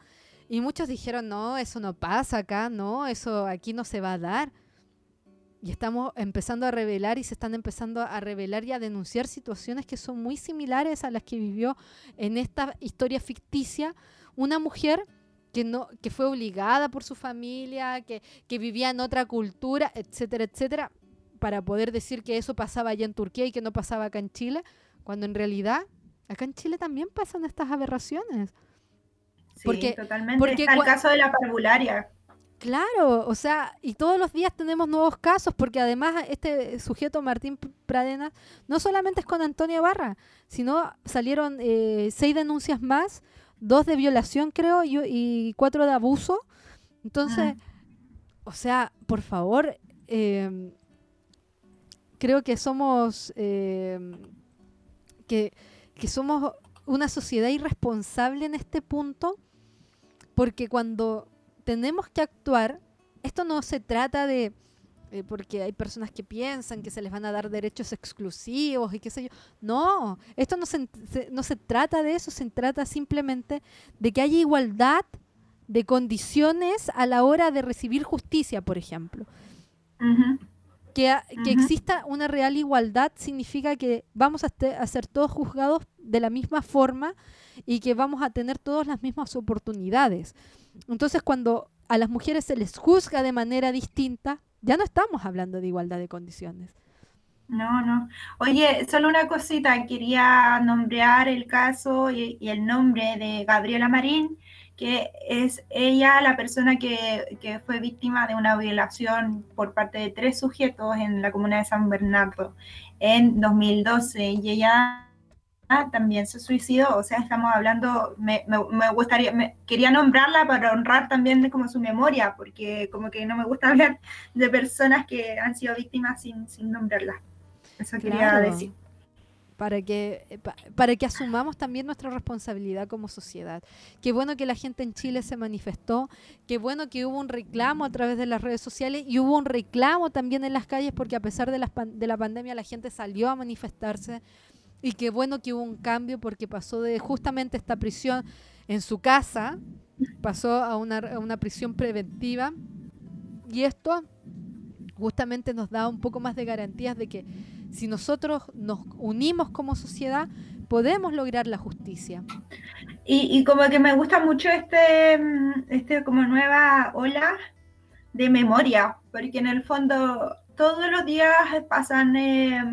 y muchos dijeron, no, eso no pasa acá, no, eso aquí no se va a dar. y estamos empezando a revelar y se están empezando a revelar y a denunciar situaciones que son muy similares a las que vivió en esta historia ficticia una mujer que no que fue obligada por su familia, que, que vivía en otra cultura, etcétera, etcétera, para poder decir que eso pasaba allá en Turquía y que no pasaba acá en Chile, cuando en realidad acá en Chile también pasan estas aberraciones.
Sí, porque, totalmente. Porque Está el caso de la parvularia.
Claro, o sea, y todos los días tenemos nuevos casos, porque además este sujeto Martín Pradenas no solamente es con Antonia Barra, sino salieron eh, seis denuncias más, dos de violación creo y, cuatro de abuso. Entonces, o sea, por favor, em, creo que somos em, que, que somos una sociedad irresponsable en este punto, porque cuando tenemos que actuar. Esto no se trata de, eh, porque hay personas que piensan que se les van a dar derechos exclusivos y qué sé yo. No, esto no se, no se trata de eso, se trata simplemente de que haya igualdad de condiciones a la hora de recibir justicia, por ejemplo. Que, que exista una real igualdad significa que vamos a, a, ser todos juzgados de la misma forma y que vamos a tener todas las mismas oportunidades. Entonces, cuando a las mujeres se les juzga de manera distinta, ya no estamos hablando de igualdad de condiciones.
No, no. Oye, solo una cosita, quería nombrar el caso y, el nombre de Gabriela Marín, que es ella la persona que, que, fue víctima de una violación por parte de tres sujetos en la comuna de San Bernardo en 2012 y ella también se suicidó, o sea, estamos hablando, me, me, gustaría, me, quería nombrarla para honrar también como su memoria, porque como que no me gusta hablar de personas que han sido víctimas sin, sin nombrarlas. Eso quería decir.
Para que, eh, para que asumamos también nuestra responsabilidad como sociedad. Qué bueno que la gente en Chile se manifestó, qué bueno que hubo un reclamo a través de las redes sociales y hubo un reclamo también en las calles porque a pesar de la, de la pandemia la gente salió a manifestarse y qué bueno que hubo un cambio porque pasó de justamente esta prisión en su casa, pasó a una, prisión preventiva. Y esto justamente nos da un poco más de garantías de que si nosotros nos unimos como sociedad, podemos lograr la justicia.
Y, como que me gusta mucho este, este como nueva ola de memoria, porque en el fondo todos los días pasan eh,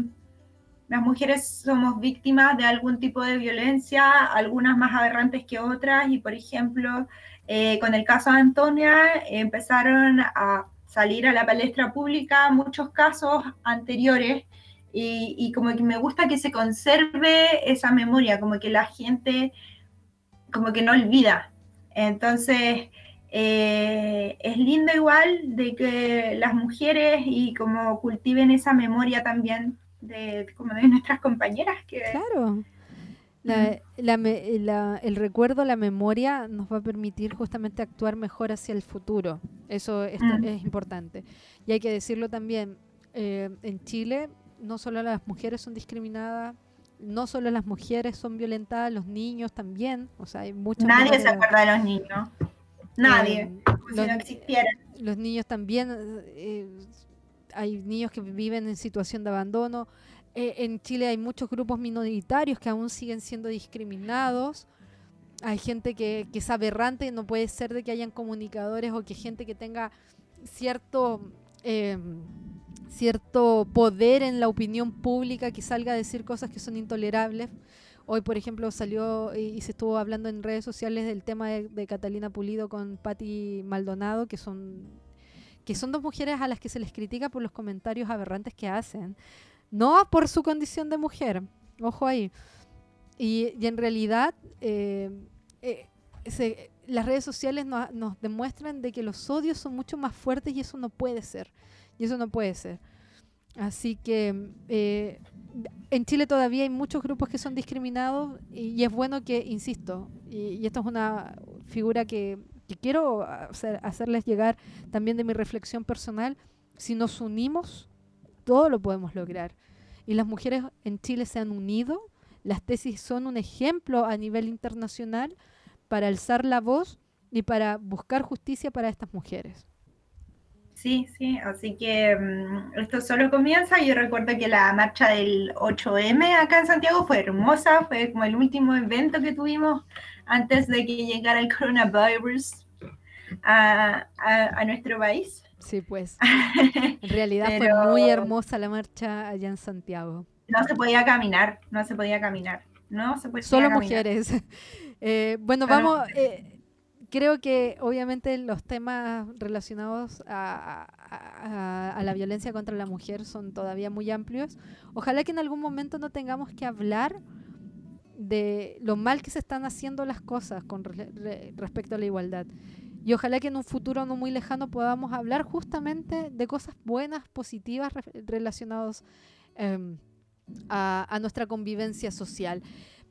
las mujeres somos víctimas de algún tipo de violencia, algunas más aberrantes que otras, y por ejemplo, eh, con el caso de Antonia, empezaron a salir a la palestra pública muchos casos anteriores, y, como que me gusta que se conserve esa memoria, como que la gente como que no olvida. Entonces, eh, es lindo igual de que las mujeres y como cultiven esa memoria también de, como de nuestras compañeras. Que,
claro. el recuerdo, la memoria nos va a permitir justamente actuar mejor hacia el futuro. Eso es, mm. importante. Y hay que decirlo también, eh, en Chile no solo las mujeres son discriminadas, no solo las mujeres son violentadas, los niños también. O sea, hay muchos
Nadie se acuerda de los niños. Nadie. Eh, si no existieran.
Los niños también eh, hay niños que viven en situación de abandono. Eh, en Chile hay muchos grupos minoritarios que aún siguen siendo discriminados. Hay gente que, que es aberrante, no puede ser de que hayan comunicadores o que gente que tenga cierto, cierto poder en la opinión pública que salga a decir cosas que son intolerables. Hoy, por ejemplo, salió y, se estuvo hablando en redes sociales del tema de, Catalina Pulido con Patti Maldonado, que son que son dos mujeres a las que se les critica por los comentarios aberrantes que hacen, no por su condición de mujer, ojo ahí. Y, en realidad eh, eh, las redes sociales nos demuestran de que los odios son mucho más fuertes y eso no puede ser. Y eso no puede ser. Así que eh, en Chile todavía hay muchos grupos que son discriminados y, es bueno que, insisto, y, y, esto es una figura que que quiero hacerles llegar también de mi reflexión personal, si nos unimos, todo lo podemos lograr. Y las mujeres en Chile se han unido, las tesis son un ejemplo a nivel internacional para alzar la voz y para buscar justicia para estas mujeres.
Sí, sí, así que mm, esto solo comienza. Yo recuerdo que la marcha del 8M acá en Santiago fue hermosa, fue como el último evento que tuvimos antes de que llegara el coronavirus a, nuestro país.
Sí, pues. En realidad fue muy hermosa la marcha allá en Santiago.
No se podía caminar, no se podía caminar. No se podía
Solo mujeres. Eh, bueno, vamos. Eh, creo que obviamente los temas relacionados a, la violencia contra la mujer son todavía muy amplios. Ojalá que en algún momento no tengamos que hablar de lo mal que se están haciendo las cosas con respecto a la igualdad. Y ojalá que en un futuro no muy lejano podamos hablar justamente de cosas buenas, positivas relacionadas em, a nuestra convivencia social.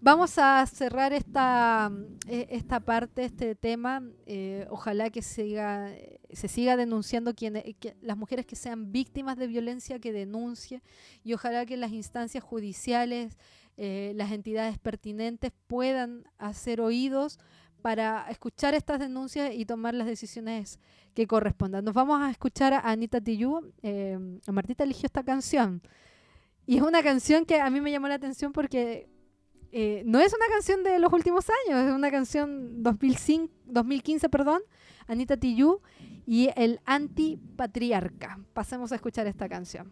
Vamos a cerrar esta, e, esta parte, este tema. Eh, ojalá que siga, se siga denunciando quienes, que las mujeres que sean víctimas de violencia, que denuncien. Y ojalá que las instancias judiciales, eh, las entidades pertinentes puedan hacer oídos para escuchar estas denuncias y tomar las decisiones que correspondan. Nos vamos a escuchar a Anita Tillú. Eh, Martita eligió esta canción. Y es una canción que a mí me llamó la atención porque eh, no es una canción de los últimos años, es una canción 2005, 2015, perdón, Anita Tijoux y el antipatriarca. Pasemos a escuchar esta canción.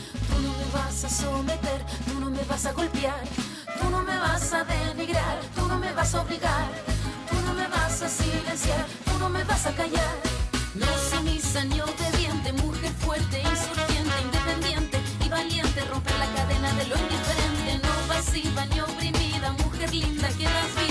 Vas a someter, tú no me vas a golpear, tú no me vas a denigrar, tú no me vas a obligar, tú no me vas a silenciar, tú no me vas a callar. No sumisa ni obediente, mujer fuerte, insurgente, independiente y valiente, romper la cadena de lo indiferente, no pasiva ni oprimida, mujer linda que das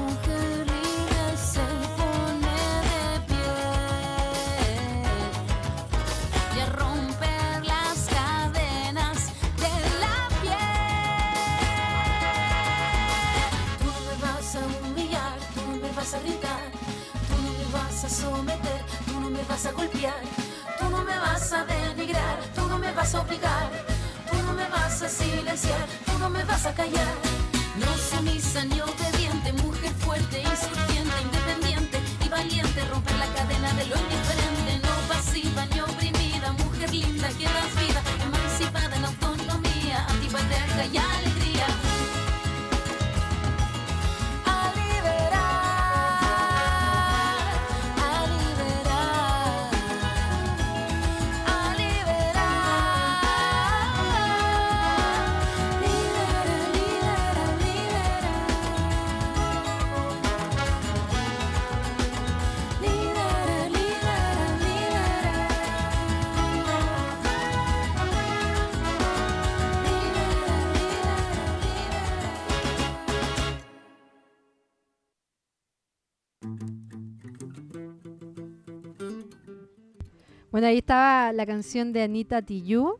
Ahí estaba la canción de Anita Tijoux.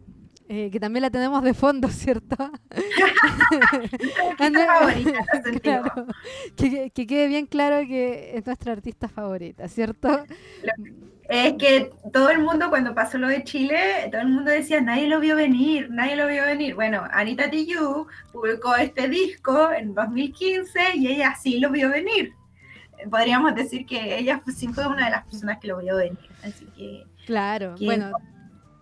eh, que también la tenemos de fondo, ¿cierto? claro, que, que, quede bien claro que es nuestra artista favorita, ¿cierto?
Es que todo el mundo, cuando pasó lo de Chile, todo el mundo decía, nadie lo vio venir, nadie lo vio venir. Bueno, Anita Tijoux publicó este disco en 2015 y ella sí lo vio venir. Podríamos decir que ella sí fue una de las personas que lo vio venir. Así que...
Claro, bueno,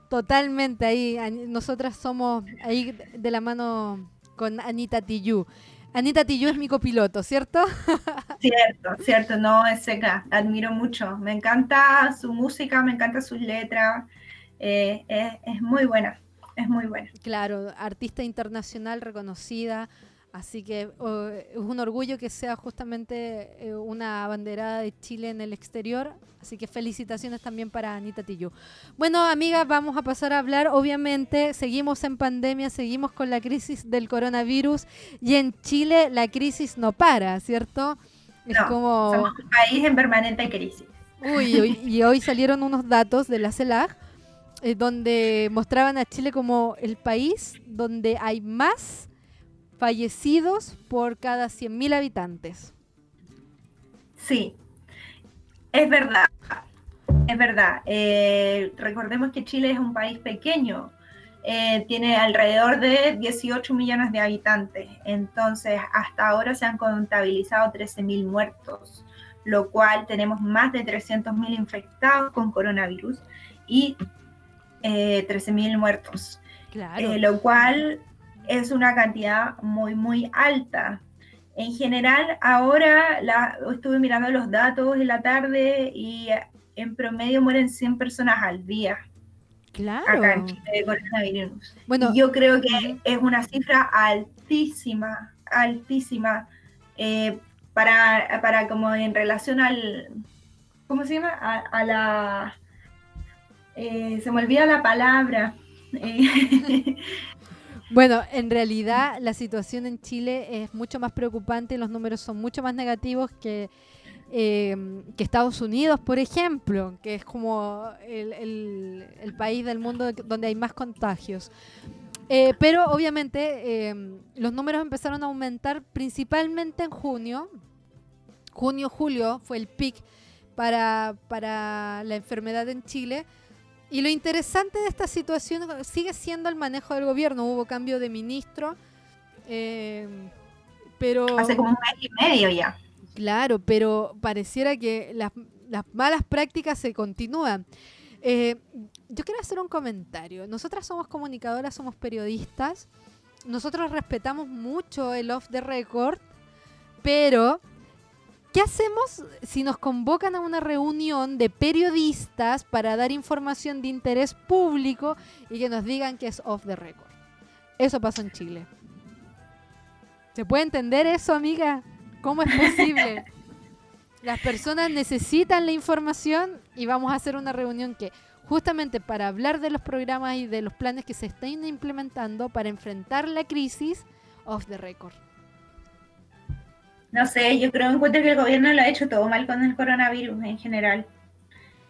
totalmente ahí. Nosotras somos ahí de la mano con Anita Tijoux. Anita Tillo es mi copiloto, ¿cierto?
Cierto, cierto, no, es seca, admiro mucho. Me encanta su música, me encanta sus letras, eh, es, muy buena, es muy buena.
Claro, artista internacional reconocida, Así que oh, es un orgullo que sea justamente eh, una banderada de Chile en el exterior. Así que felicitaciones también para Anita Tillo. Bueno, amigas, vamos a pasar a hablar. Obviamente, seguimos en pandemia, seguimos con la crisis del coronavirus y en Chile la crisis no para, ¿cierto?
Es como... somos un país en permanente crisis.
Uy, y hoy salieron unos datos de la CELAC eh, donde mostraban a Chile como el país donde hay más fallecidos por cada 100.000 habitantes.
Sí, es verdad, es verdad. Eh, recordemos que Chile es un país pequeño, eh, tiene alrededor de 18 millones de habitantes, entonces hasta ahora se han contabilizado 13.000 muertos, lo cual tenemos más de 300.000 infectados con coronavirus y eh, 13.000 muertos. Claro. Eh, lo cual es una cantidad muy, muy alta. En general, ahora la, estuve mirando los datos en la tarde y en promedio mueren 100 personas al día.
Claro.
Acá en Chile de coronavirus. Bueno, yo creo que es una cifra altísima, altísima, eh, para, para como en relación al, ¿cómo se llama? A, la, eh, se me olvida la palabra. Eh,
Bueno, en realidad la situación en Chile es mucho más preocupante, los números son mucho más negativos que, em, que Estados Unidos, por ejemplo, que es como el, país del mundo donde hay más contagios. Eh, pero obviamente em, los números empezaron a aumentar principalmente en junio. Junio-julio fue el pic para, para la enfermedad en Chile y lo interesante de esta situación sigue siendo el manejo del gobierno. Hubo cambio de ministro, eh, pero...
Hace como un mes y medio ya.
Claro, pero pareciera que las, malas prácticas se continúan. Eh, yo quiero hacer un comentario. Nosotras somos comunicadoras, somos periodistas. Nosotros respetamos mucho el off the record, pero ¿Qué hacemos si nos convocan a una reunión de periodistas para dar información de interés público y que nos digan que es off the record? Eso pasó en Chile. ¿Se puede entender eso, amiga? ¿Cómo es posible? Las personas necesitan la información y vamos a hacer una reunión que justamente para hablar de los programas y de los planes que se están implementando para enfrentar la crisis off the record.
No sé, yo creo encuentro que el gobierno lo ha hecho todo mal con el coronavirus en general.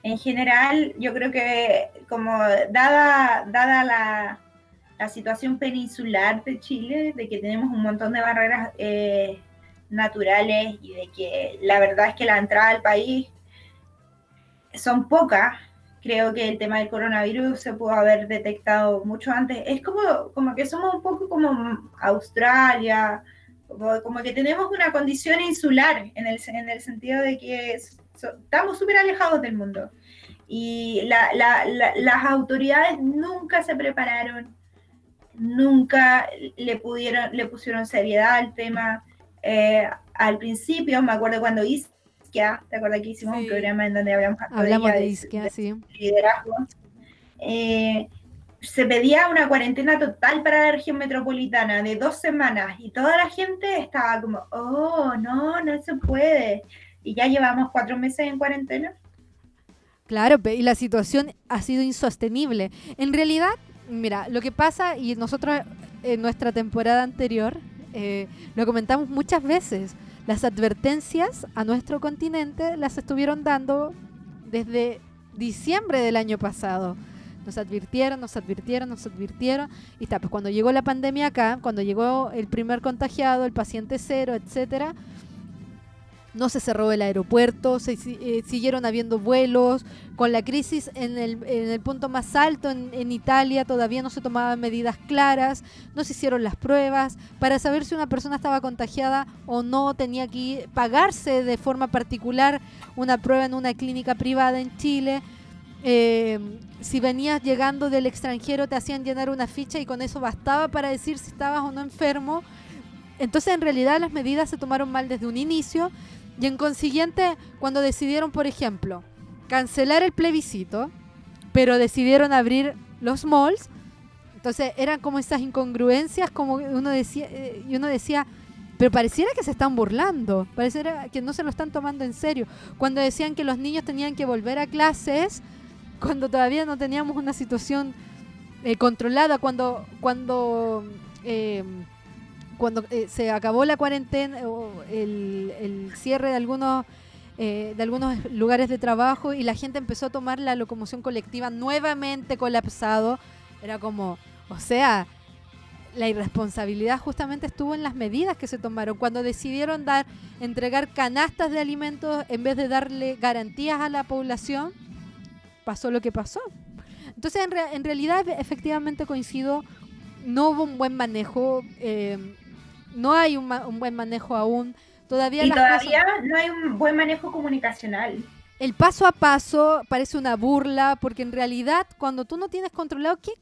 En general, yo creo que como dada, dada la, situación peninsular de Chile, de que tenemos un montón de barreras eh, naturales y de que la verdad es que la entrada al país son pocas, creo que el tema del coronavirus se pudo haber detectado mucho antes. Es como, como que somos un poco como Australia, como, que tenemos una condición insular en el, en el sentido de que estamos súper alejados del mundo. Y las autoridades nunca se prepararon, nunca le, pudieron, le pusieron seriedad al tema. Eh, al principio, me acuerdo cuando Isquia, ¿te acuerdas que hicimos un programa en donde hablamos,
hablamos de, Isquia, sí.
liderazgo? Eh, se pedía una cuarentena total para la región metropolitana de dos semanas y toda la gente estaba como, oh, no, no se puede. Y ya llevamos cuatro meses en cuarentena.
Claro, y la situación ha sido insostenible. En realidad, mira, lo que pasa, y nosotros en nuestra temporada anterior eh, lo comentamos muchas veces, las advertencias a nuestro continente las estuvieron dando desde diciembre del año pasado nos advirtieron, nos advirtieron, nos advirtieron. Y está, pues cuando llegó la pandemia acá, cuando llegó el primer contagiado, el paciente cero, etcétera, no se cerró el aeropuerto, se eh, siguieron habiendo vuelos, con la crisis en el, en el punto más alto en, en, Italia todavía no se tomaban medidas claras, no se hicieron las pruebas, para saber si una persona estaba contagiada o no tenía que pagarse de forma particular una prueba en una clínica privada en Chile. Eh, si venías llegando del extranjero te hacían llenar una ficha y con eso bastaba para decir si estabas o no enfermo. Entonces en realidad las medidas se tomaron mal desde un inicio y en consiguiente cuando decidieron, por ejemplo, cancelar el plebiscito, pero decidieron abrir los malls, entonces eran como esas incongruencias, como uno decía, eh, y uno decía, pero pareciera que se están burlando, pareciera que no se lo están tomando en serio. Cuando decían que los niños tenían que volver a clases, cuando todavía no teníamos una situación eh, controlada, cuando, cuando, eh, cuando eh, se acabó la cuarentena o el, cierre de algunos eh, de algunos lugares de trabajo y la gente empezó a tomar la locomoción colectiva nuevamente colapsado. Era como, o sea, la irresponsabilidad justamente estuvo en las medidas que se tomaron. Cuando decidieron dar, entregar canastas de alimentos en vez de darle garantías a la población, pasó lo que pasó. Entonces, en, re en realidad, efectivamente coincido, no hubo un buen manejo, eh, no hay un, ma un, buen manejo aún. Todavía,
y todavía cosas... no hay un buen manejo comunicacional.
El paso a paso parece una burla, porque en realidad cuando tú no tienes controlado, ¿qué,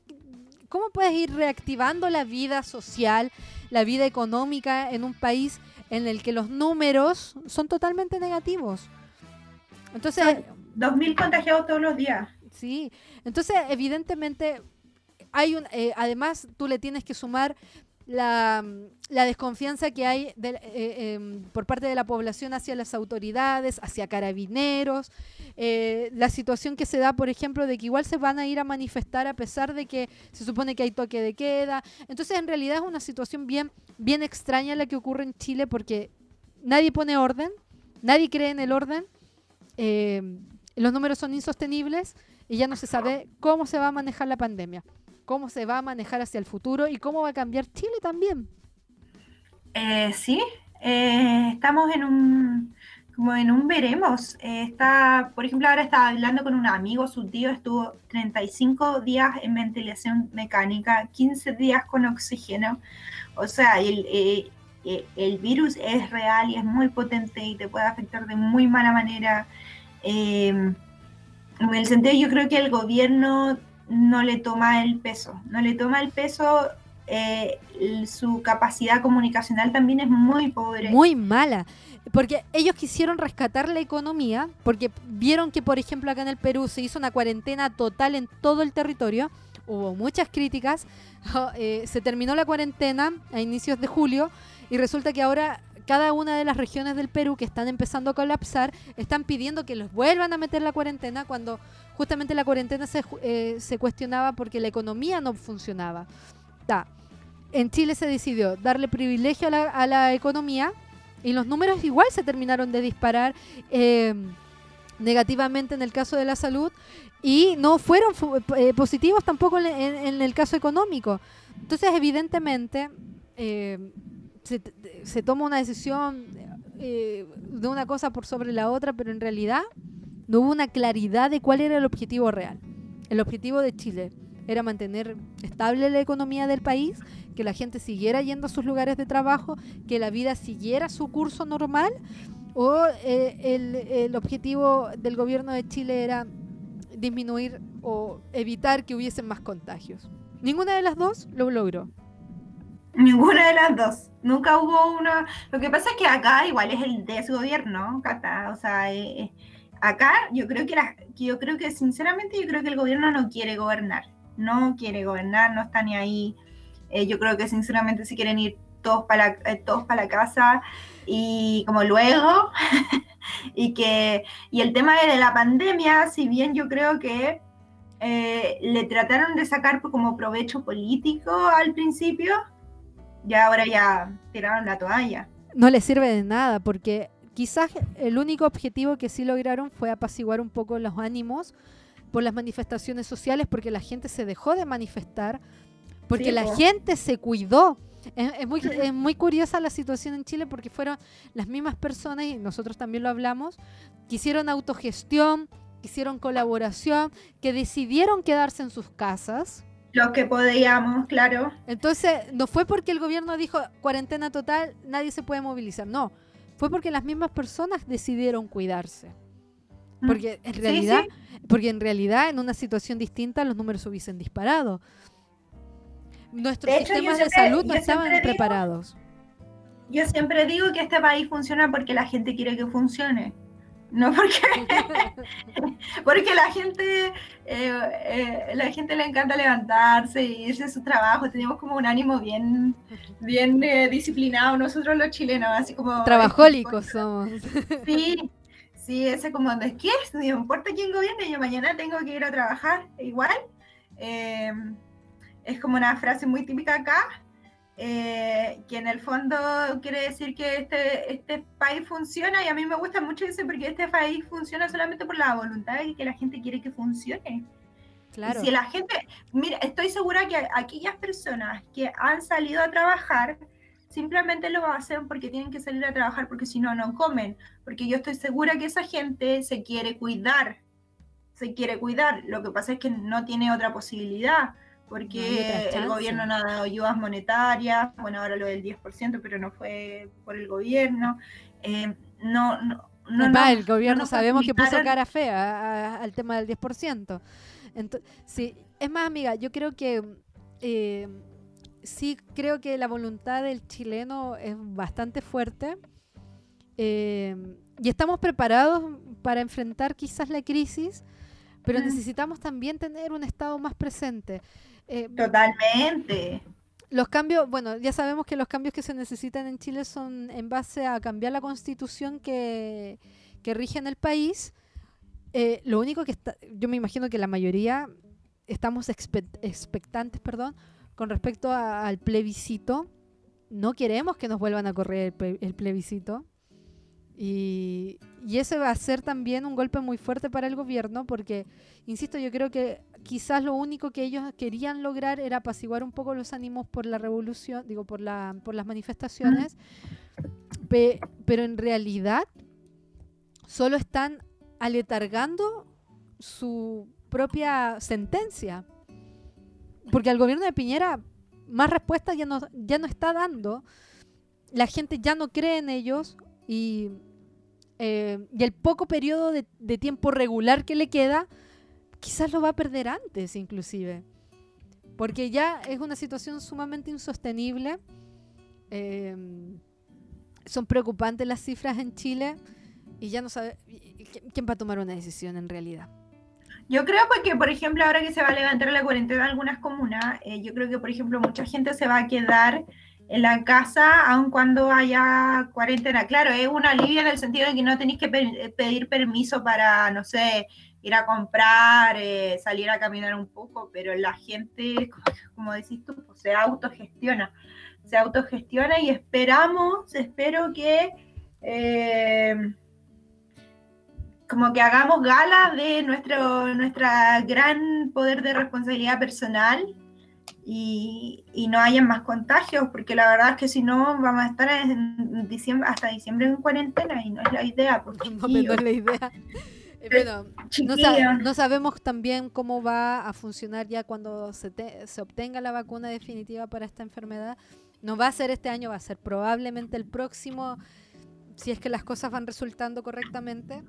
¿cómo puedes ir reactivando la vida social, la vida económica en un país en el que los números son totalmente negativos? Entonces,
2.000 contagiados todos los días.
Sí, entonces evidentemente hay un, eh, además tú le tienes que sumar la, la desconfianza que hay eh, eh, por parte de la población hacia las autoridades, hacia carabineros, eh, la situación que se da, por ejemplo, de que igual se van a ir a manifestar a pesar de que se supone que hay toque de queda. Entonces, en realidad es una situación bien, bien extraña la que ocurre en Chile porque nadie pone orden, nadie cree en el orden, los números son insostenibles y ya no se sabe cómo se va a manejar la pandemia cómo se va a manejar hacia el futuro y cómo va a cambiar Chile también.
Eh, sí, eh, estamos en un, como en un veremos. Eh, está, por ejemplo, ahora estaba hablando con un amigo, su tío estuvo 35 días en ventilación mecánica, 15 días con oxígeno. O sea, el, eh, el virus es real y es muy potente y te puede afectar de muy mala manera. En el sentido, yo creo que el gobierno no le toma el peso, no le toma el peso, eh, su capacidad comunicacional también es muy pobre.
Muy mala, porque ellos quisieron rescatar la economía, porque vieron que, por ejemplo, acá en el Perú se hizo una cuarentena total en todo el territorio, hubo muchas críticas, eh, se terminó la cuarentena a inicios de julio y resulta que ahora cada una de las regiones del Perú que están empezando a colapsar están pidiendo que los vuelvan a meter la cuarentena cuando justamente la cuarentena se, eh, se cuestionaba porque la economía no funcionaba. En Chile se decidió darle privilegio a la, a la, economía y los números igual se terminaron de disparar eh, negativamente en el caso de la salud y no fueron eh, positivos tampoco en, el caso económico. Entonces, evidentemente, se, se, toma una decisión eh, de una cosa por sobre la otra, pero en realidad no hubo una claridad de cuál era el objetivo real. El objetivo de Chile era mantener estable la economía del país, que la gente siguiera yendo a sus lugares de trabajo, que la vida siguiera su curso normal, o eh, el, el objetivo del gobierno de Chile era disminuir o evitar que hubiesen más contagios. Ninguna de las dos lo logró.
Ninguna de las dos. Nunca hubo una. Lo que pasa es que acá igual es el desgobierno, Cata. O sea, eh, acá yo creo que la, yo creo que sinceramente yo creo que el gobierno no quiere gobernar. No quiere gobernar, no está ni ahí. Eh, yo creo que sinceramente se quieren ir todos para eh, todos para la casa y como luego y que y el tema de la pandemia, si bien yo creo que eh, le trataron de sacar como provecho político al principio, ya ahora ya tiraron la toalla.
No le sirve de nada, porque quizás el único objetivo que sí lograron fue apaciguar un poco los ánimos por las manifestaciones sociales, porque la gente se dejó de manifestar, porque la gente se cuidó. Es, muy, es muy curiosa la situación en Chile porque fueron las mismas personas, y nosotros también lo hablamos, que hicieron autogestión, que hicieron colaboración, que decidieron quedarse en sus casas.
Lo que podíamos, claro.
Entonces, no fue porque el gobierno dijo cuarentena total, nadie se puede movilizar, no. Fue porque las mismas personas decidieron cuidarse. Mm. Porque en realidad, porque en realidad en una situación distinta los números hubiesen disparado. Nuestros sistemas de salud no estaban preparados.
Yo siempre digo que este país funciona porque la gente quiere que funcione. No porque, porque la gente, eh, eh, la gente le encanta levantarse y irse a su trabajo. Tenemos como un ánimo bien, bien eh, disciplinado nosotros los chilenos, así como
trabajólicos somos.
Sí, sí, ese como de qué no importa quién gobierne, yo mañana tengo que ir a trabajar igual es como una frase muy típica acá, eh, que en el fondo quiere decir que este, este país funciona y a mí me gusta mucho eso porque este país funciona solamente por la voluntad y que la gente quiere que funcione. Claro. si la gente, mira, estoy segura que aquellas personas que han salido a trabajar simplemente lo hacen porque tienen que salir a trabajar porque si no, no comen. Porque yo estoy segura que esa gente se quiere cuidar, se quiere cuidar. Lo que pasa es que no tiene otra posibilidad porque el gobierno no ha dado ayudas monetarias, bueno, ahora lo del 10%, pero no fue por el gobierno. Eh, no, no,
no, el gobierno sabemos que puso cara fea al tema del 10%. Entonces, sí, es más, amiga, yo creo que eh, sí creo que la voluntad del chileno es bastante fuerte. Eh, y estamos preparados para enfrentar quizás la crisis, pero necesitamos también tener un Estado más presente.
Eh, Totalmente.
Los cambios, bueno, ya sabemos que los cambios que se necesitan en Chile son en base a cambiar la constitución que, rige en el país. Eh, lo único que está, yo me imagino que la mayoría estamos expectantes, perdón, con respecto al plebiscito. No queremos que nos vuelvan a correr el, plebiscito. Y, y, ese va a ser también un golpe muy fuerte para el gobierno porque, insisto, yo creo que quizás lo único que ellos querían lograr era apaciguar un poco los ánimos por la revolución, digo, por, la, por las manifestaciones, pero en realidad solo están aletargando su propia sentencia. Porque al gobierno de Piñera más respuestas ya no, ya no está dando, la gente ya no cree en ellos y, eh, y el poco periodo de, tiempo regular que le queda quizás lo va a perder antes inclusive, porque ya es una situación sumamente insostenible. Em, son preocupantes las cifras en Chile y ya no sabe quién va a tomar una decisión en realidad.
Yo creo porque, por ejemplo, ahora que se va a levantar la cuarentena en algunas comunas, eh, yo creo que, por ejemplo, mucha gente se va a quedar en la casa aun cuando haya cuarentena. Claro, es una alivio en el sentido de que no tenéis que pedir permiso para, no sé, ir a comprar, eh, salir a caminar un poco, pero la gente, como decís tú, pues, se autogestiona, se autogestiona y esperamos, espero que eh, como que hagamos gala de nuestro nuestra gran poder de responsabilidad personal y, no hayan más contagios, porque la verdad es que si no vamos a estar en diciembre, hasta diciembre en cuarentena y no es la idea. Porque
no, no es la idea. Eh, bueno, no, sabemos también cómo va a funcionar ya cuando se, se obtenga la vacuna definitiva para esta enfermedad. No va a ser este año, va a ser probablemente el próximo, si es que las cosas van resultando correctamente.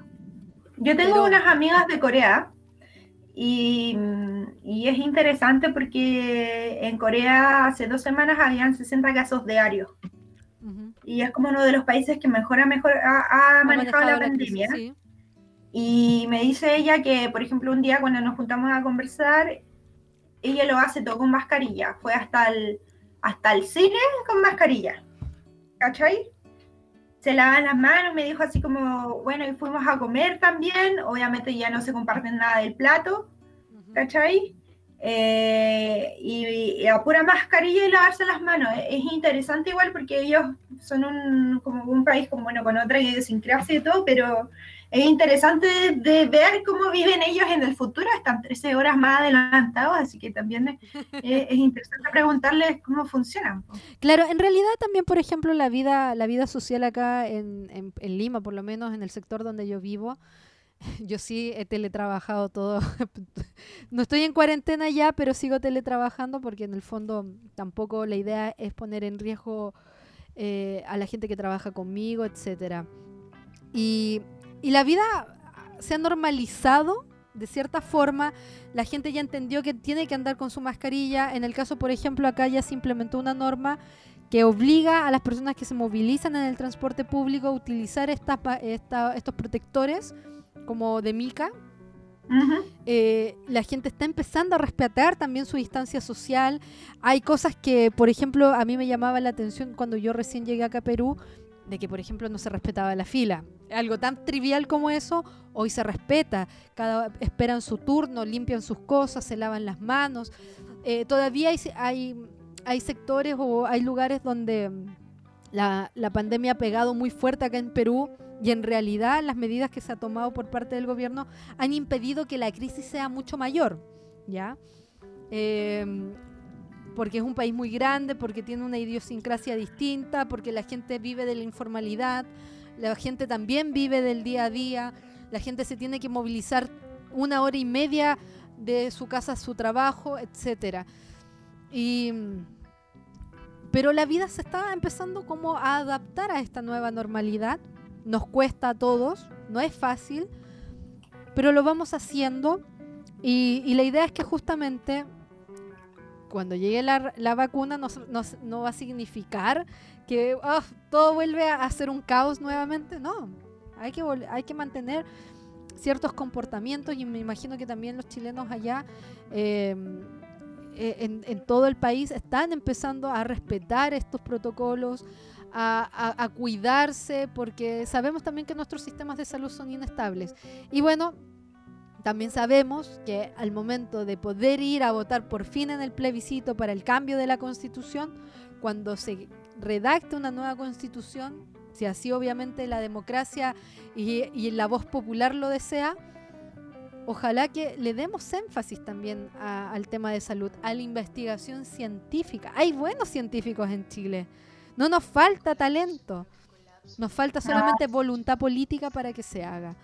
Yo tengo unas amigas de Corea y, y, es interesante porque en Corea hace dos semanas habían 60 casos diarios. Y es como uno de los países que mejor, mejor ha, manejado, la, pandemia. Y me dice ella que, por ejemplo, un día cuando nos juntamos a conversar, ella lo hace todo con mascarilla. Fue hasta el, hasta el cine con mascarilla. ¿Cachai? Se lavan las manos, me dijo así como, bueno, y fuimos a comer también. Obviamente ya no se comparten nada del plato. ¿Cachai? Eh, y, a pura mascarilla y lavarse las manos. Es, interesante igual porque ellos son un, como un país con, bueno, con otra idiosincrasia y todo, pero es interesante de, ver cómo viven ellos en el futuro. Están 13 horas más adelantados, así que también es, interesante preguntarles cómo funcionan.
Claro, en realidad también, por ejemplo, la vida, la vida social acá en, en, en Lima, por lo menos en el sector donde yo vivo, yo sí he teletrabajado todo. no estoy en cuarentena ya, pero sigo teletrabajando porque en el fondo tampoco la idea es poner en riesgo eh, a la gente que trabaja conmigo, etcétera. Y, y la vida se ha normalizado de cierta forma, la gente ya entendió que tiene que andar con su mascarilla. En el caso, por ejemplo, acá ya se implementó una norma que obliga a las personas que se movilizan en el transporte público a utilizar estas, estos protectores como de Mica. Eh, la gente está empezando a respetar también su distancia social. Hay cosas que, por ejemplo, a mí me llamaba la atención cuando yo recién llegué acá a Perú, de que, por ejemplo, no se respetaba la fila. Algo tan trivial como eso, hoy se respeta. Cada, esperan su turno, limpian sus cosas, se lavan las manos. Eh, todavía hay, hay, hay, sectores o hay lugares donde la, la pandemia ha pegado muy fuerte acá en Perú y en realidad las medidas que se ha tomado por parte del gobierno han impedido que la crisis sea mucho mayor, ¿ya? Em, porque es un país muy grande, porque tiene una idiosincrasia distinta, porque la gente vive de la informalidad, la gente también vive del día a día, la gente se tiene que movilizar una hora y media de su casa a su trabajo, etcétera. Y pero la vida se está empezando como a adaptar a esta nueva normalidad nos cuesta a todos, no es fácil, pero lo vamos haciendo y, la idea es que justamente cuando llegue la, vacuna no va a significar que oh, todo vuelve a, ser un caos nuevamente, no, hay que, hay que mantener ciertos comportamientos y me imagino que también los chilenos allá em, e, en, en, todo el país están empezando a respetar estos protocolos, a, cuidarse, porque sabemos también que nuestros sistemas de salud son inestables. Y bueno, también sabemos que al momento de poder ir a votar por fin en el plebiscito para el cambio de la constitución, cuando se redacte una nueva constitución, si así obviamente la democracia y, la voz popular lo desea, ojalá que le demos énfasis también al tema de salud, a la investigación científica. Hay buenos científicos en Chile. No nos falta talento, nos falta solamente voluntad política para que se haga.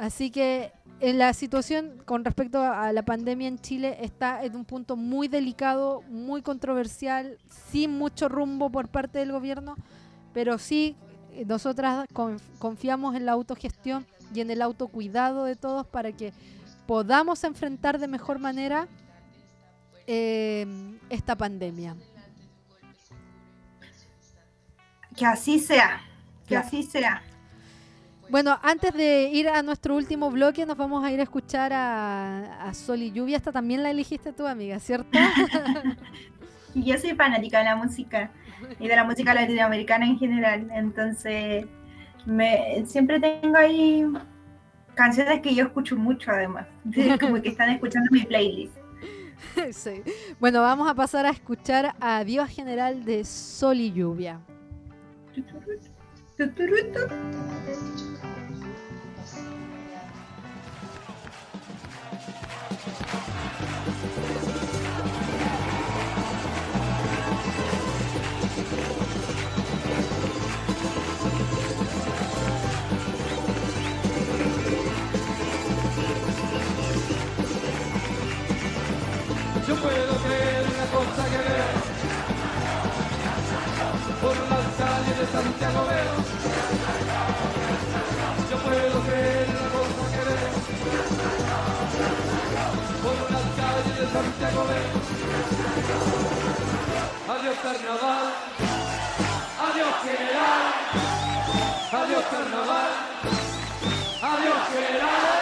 Así que en la situación con respecto a la pandemia en Chile está en un punto muy delicado, muy controversial, sin mucho rumbo por parte del gobierno, pero sí eh, nosotras confiamos en la autogestión y en el autocuidado de todos para que podamos enfrentar de mejor manera eh, esta pandemia.
Que así sea, que así sea.
Bueno, antes de ir a nuestro último bloque, nos vamos a ir a escuchar a, Sol y Lluvia. Esta también la elegiste tú, amiga, ¿cierto?
Yo soy fanática de la música y de la música latinoamericana en general. Entonces, me, siempre tengo ahí canciones que yo escucho mucho, además. Como que están escuchando mi playlist.
Sí. Bueno, vamos a pasar a escuchar a Dios General de Sol y Lluvia.
Yo puedo creer una cosa que veo. Por calles de Santiago veo. Yo puedo creer la cosa que veo. Por las calles de Santiago veo. Adiós carnaval, adiós general, adiós carnaval, adiós general.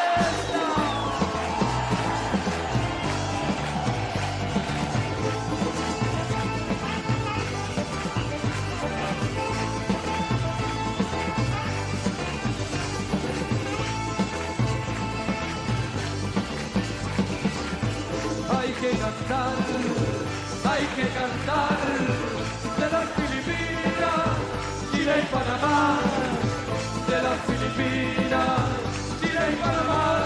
Que cantar de las Filipinas, Chile y Panamá, de las Filipinas, Chile y Panamá.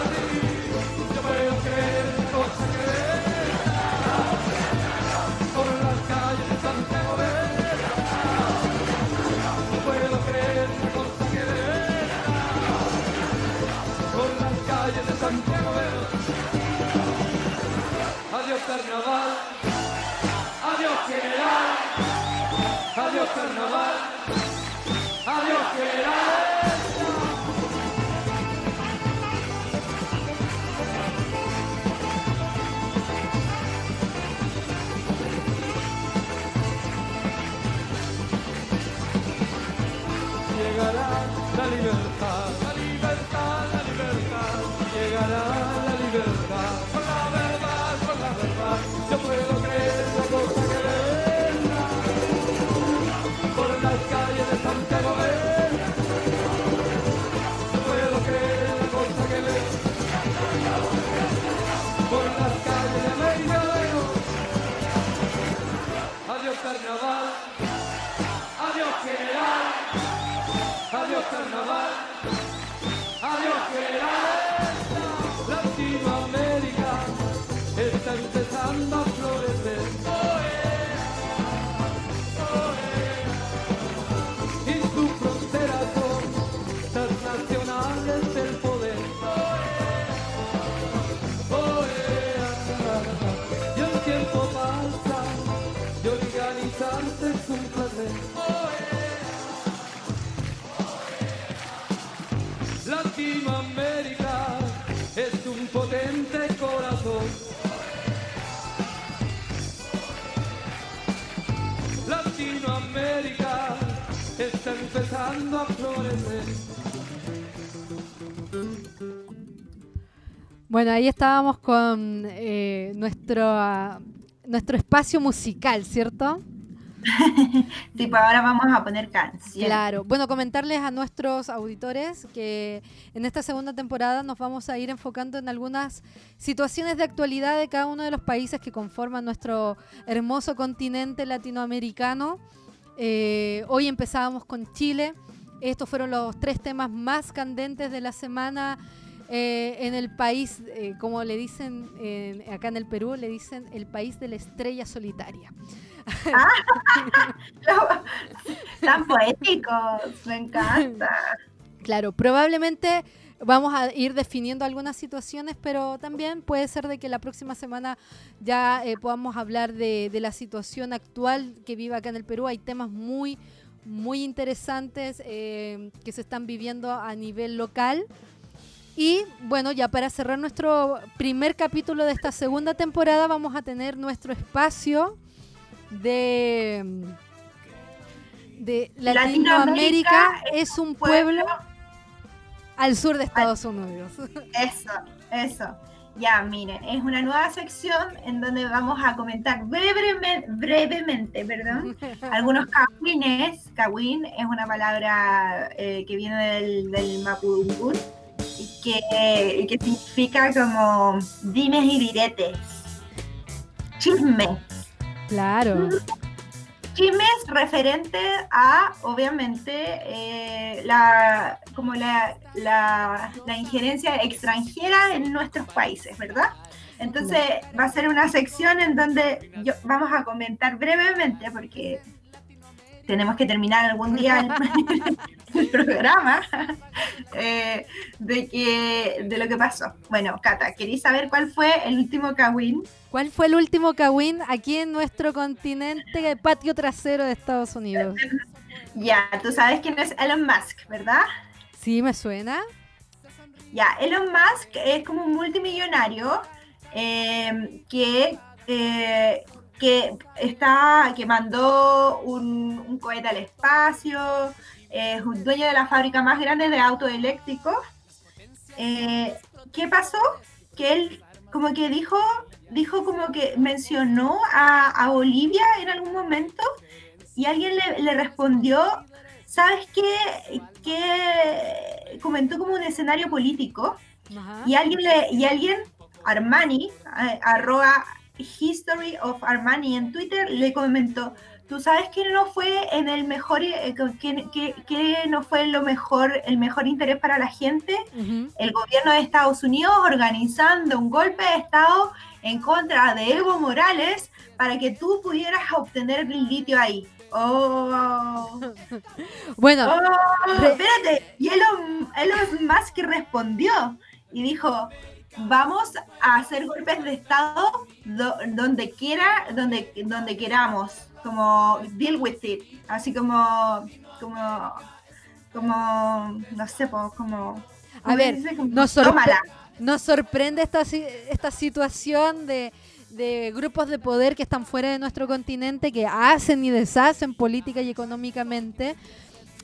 Yo puedo creer adiós carnaval, adiós general. Llegará la libertad, pasa y organizarse es un placer. Latinoamérica es un potente corazón. Latinoamérica está empezando a florecer.
Bueno, ahí estábamos con eh, nuestro, nuestro espacio musical, ¿cierto?
Tipo, ahora vamos a poner canciones.
Claro. Bueno, comentarles a nuestros auditores que en esta segunda temporada nos vamos a ir enfocando en algunas situaciones de actualidad de cada uno de los países que conforman nuestro hermoso continente latinoamericano. Eh, hoy empezábamos con Chile. Estos fueron los tres temas más candentes de la semana eh, en el país, eh, como le dicen en- acá en el Perú, le dicen el país de la estrella solitaria.
Tan poéticos, me encanta.
Claro, probablemente vamos a ir definiendo algunas situaciones, pero también puede ser de que la próxima semana ya eh, podamos hablar de, de la situación actual que vive acá en el Perú. Hay temas muy, muy interesantes eh, que se están viviendo a nivel local. Y bueno, ya para cerrar nuestro primer capítulo de esta segunda temporada, vamos a tener nuestro espacio de, de Latinoamérica,
Latinoamérica
es un pueblo al sur de Estados Unidos.
Eso, eso. Ya, miren, es una nueva sección en donde vamos a comentar brevemente, brevemente perdón, algunos kawines. Kawin es una palabra eh, que viene del, del mapudungun y que, y que significa como dimes y diretes. Chisme.
Claro,
Chismes referente a, obviamente, eh, la, como la, la, la injerencia extranjera en nuestros países, ¿verdad? Entonces va a ser una sección en donde yo, vamos a comentar brevemente, porque tenemos que terminar algún día el, el programa, eh, de, que, de lo que pasó. Bueno, Cata, ¿queréis saber cuál fue el último Kawin?
¿cuál fue el último Kawin aquí en nuestro continente patio trasero de Estados Unidos?
Ya, tú sabes quién es Elon Musk, ¿verdad?
¿Sí me suena?
Ya, Elon Musk es como un multimillonario eh, que, eh, que está, que mandó un, un cohete al espacio, es dueño de la fábrica más grande de autos eléctricos. Eh, ¿Qué pasó? Que él como que dijo, dijo como que mencionó a, a Bolivia en algún momento y alguien le, le respondió, ¿sabes qué? Que comentó como un escenario político
Ajá.
y alguien, le, y alguien Armani, eh, arroba History of Armani en Twitter le comentó, ¿tú sabes que no fue en el mejor, eh, que, que- que no fue lo mejor, el mejor interés para la gente? El gobierno de Estados Unidos organizando un golpe de Estado en contra de Evo Morales para que tú pudieras obtener el litio ahí. Oh,
Bueno,
oh, espérate. Y Elon, Elon Musk respondió y dijo, vamos a hacer golpes de Estado do- donde quiera, donde, donde queramos, como deal with it, así como, como, como, no sé, como...
A
¿cómo
ver, nos sorpre- nos sorprende esta, esta situación de, de grupos de poder que están fuera de nuestro continente, que hacen y deshacen política y económicamente.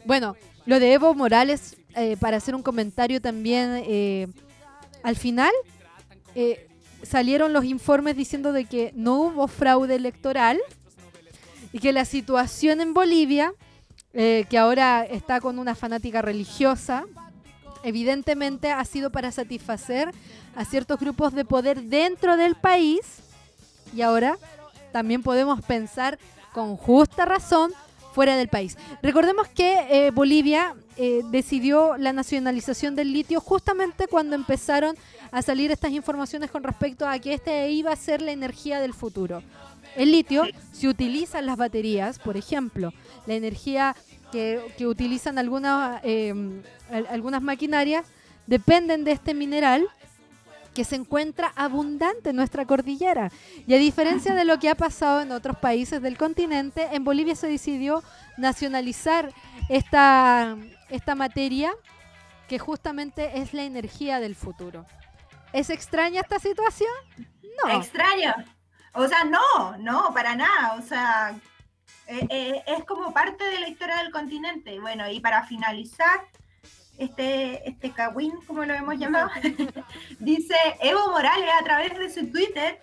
Bueno, lo de Evo Morales, eh, para hacer un comentario también, eh, al final eh, salieron los informes diciendo de que no hubo fraude electoral y que la situación en Bolivia, eh, que ahora está con una fanática religiosa, evidentemente ha sido para satisfacer a ciertos grupos de poder dentro del país y ahora también podemos pensar con justa razón fuera del país. Recordemos que eh, Bolivia eh, decidió la nacionalización del litio justamente cuando empezaron a salir estas informaciones con respecto a que este iba a ser la energía del futuro. El litio se utiliza en las baterías, por ejemplo, la energía que, que utilizan algunas, eh, al- algunas maquinarias dependen de este mineral que se encuentra abundante en nuestra cordillera. Y a diferencia de lo que ha pasado en otros países del continente, en Bolivia se decidió nacionalizar esta, esta materia que justamente es la energía del futuro. ¿Es extraña esta situación? No.
Extraño. O sea, no, no, para nada. O sea, eh, eh, es como parte de la historia del continente. Bueno, y para finalizar, este, este Kawin, como lo hemos llamado, dice Evo Morales a través de su Twitter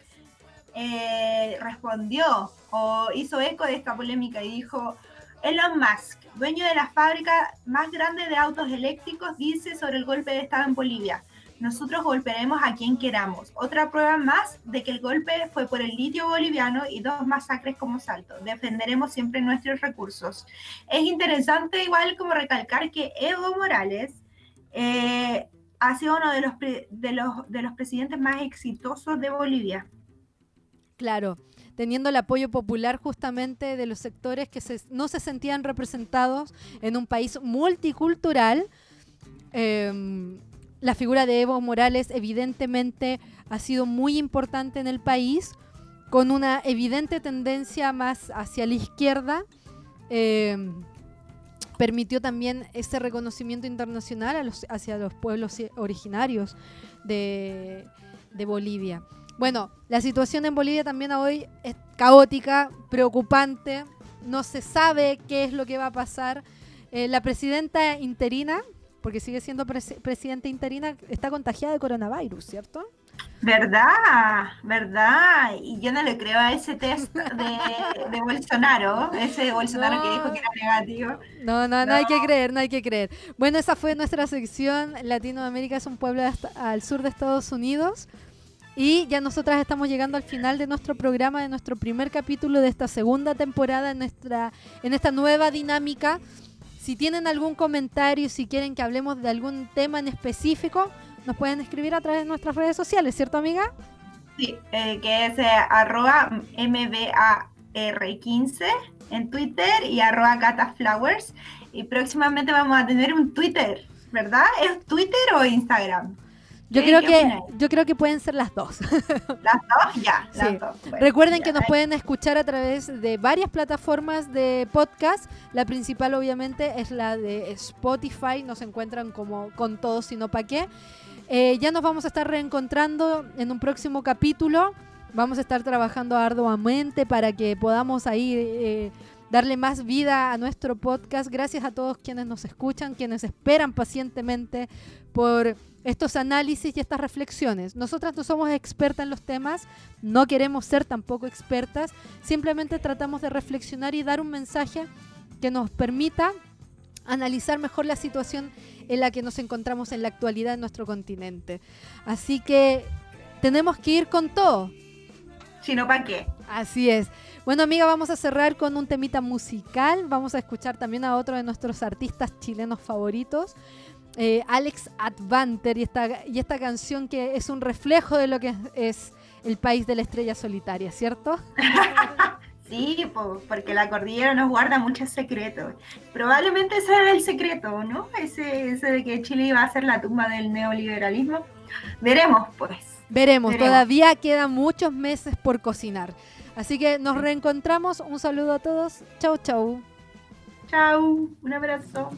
eh, respondió o hizo eco de esta polémica y dijo, Elon Musk, dueño de la fábrica más grande de autos eléctricos, dice sobre el golpe de Estado en Bolivia. Nosotros golpearemos a quien queramos. Otra prueba más de que el golpe fue por el litio boliviano y dos masacres como salto. Defenderemos siempre nuestros recursos. Es interesante igual como recalcar que Evo Morales eh, ha sido uno de los, de, los, de los presidentes más exitosos de Bolivia.
Claro, teniendo el apoyo popular justamente de los sectores que no se sentían representados en un país multicultural. Em, la figura de Evo Morales evidentemente ha sido muy importante en el país, con una evidente tendencia más hacia la izquierda. Em, permitió también ese reconocimiento internacional hacia los pueblos originarios de Bolivia. Bueno, la situación en Bolivia también hoy es caótica, preocupante, no se sabe qué es lo que va a pasar. Eh, la presidenta interina, porque sigue siendo presi- presidenta interina, está contagiada de coronavirus, ¿cierto?
¿Verdad? ¿Verdad? Y yo no le creo a ese test de, de Bolsonaro, ese Bolsonaro que dijo que era negativo.
No, no, no hay que creer, no hay que creer. Bueno, esa fue nuestra sección. Latinoamérica es un pueblo hasta- al sur de Estados Unidos. Y ya nosotras estamos llegando al final de nuestro programa, de nuestro primer capítulo de esta segunda temporada en, nuestra, en esta nueva dinámica. Si tienen algún comentario, si quieren que hablemos de algún tema en específico, nos pueden escribir a través de nuestras redes sociales, ¿cierto, amiga?
Sí, eh, que es eh, arroba MBAR15 en Twitter y arroba cataflowers. Y próximamente vamos a tener un Twitter, ¿verdad? ¿Es Twitter o Instagram?
Yo
¿Qué-
creo que yo creo que pueden ser las dos.
¿Las dos? Ya, las
Sí.
dos. Bueno,
Recuerden
ya.
que nos pueden escuchar a través de varias plataformas de podcast. La principal obviamente es la de Spotify. Nos encuentran como con todo, sino pa' qué. Eh, ya nos vamos a estar reencontrando en un próximo capítulo. Vamos a estar trabajando arduamente para que podamos ahí eh, darle más vida a nuestro podcast. Gracias a todos quienes nos escuchan, quienes esperan pacientemente por estos análisis y estas reflexiones. Nosotras no somos expertas en los temas, no queremos ser tampoco expertas, simplemente tratamos de reflexionar y dar un mensaje que nos permita analizar mejor la situación en la que nos encontramos en la actualidad en nuestro continente. Así que tenemos que ir con todo.
Si no, ¿para qué?
Así es. Bueno, amiga, vamos a cerrar con un temita musical. Vamos a escuchar también a otro de nuestros artistas chilenos favoritos, eh, Alex Advanter, y esta, y esta canción que es un reflejo de lo que es, el país de la estrella solitaria, ¿cierto?
Sí, po, porque la cordillera nos guarda muchos secretos. Probablemente ese era el secreto, ¿no? Ese, ese de que Chile iba a ser la tumba del neoliberalismo. Veremos, pues.
Veremos,
Veremos.
todavía quedan muchos meses por cocinar. Así que nos reencontramos. Un saludo a todos. Chau, chau.
Chau, un abrazo.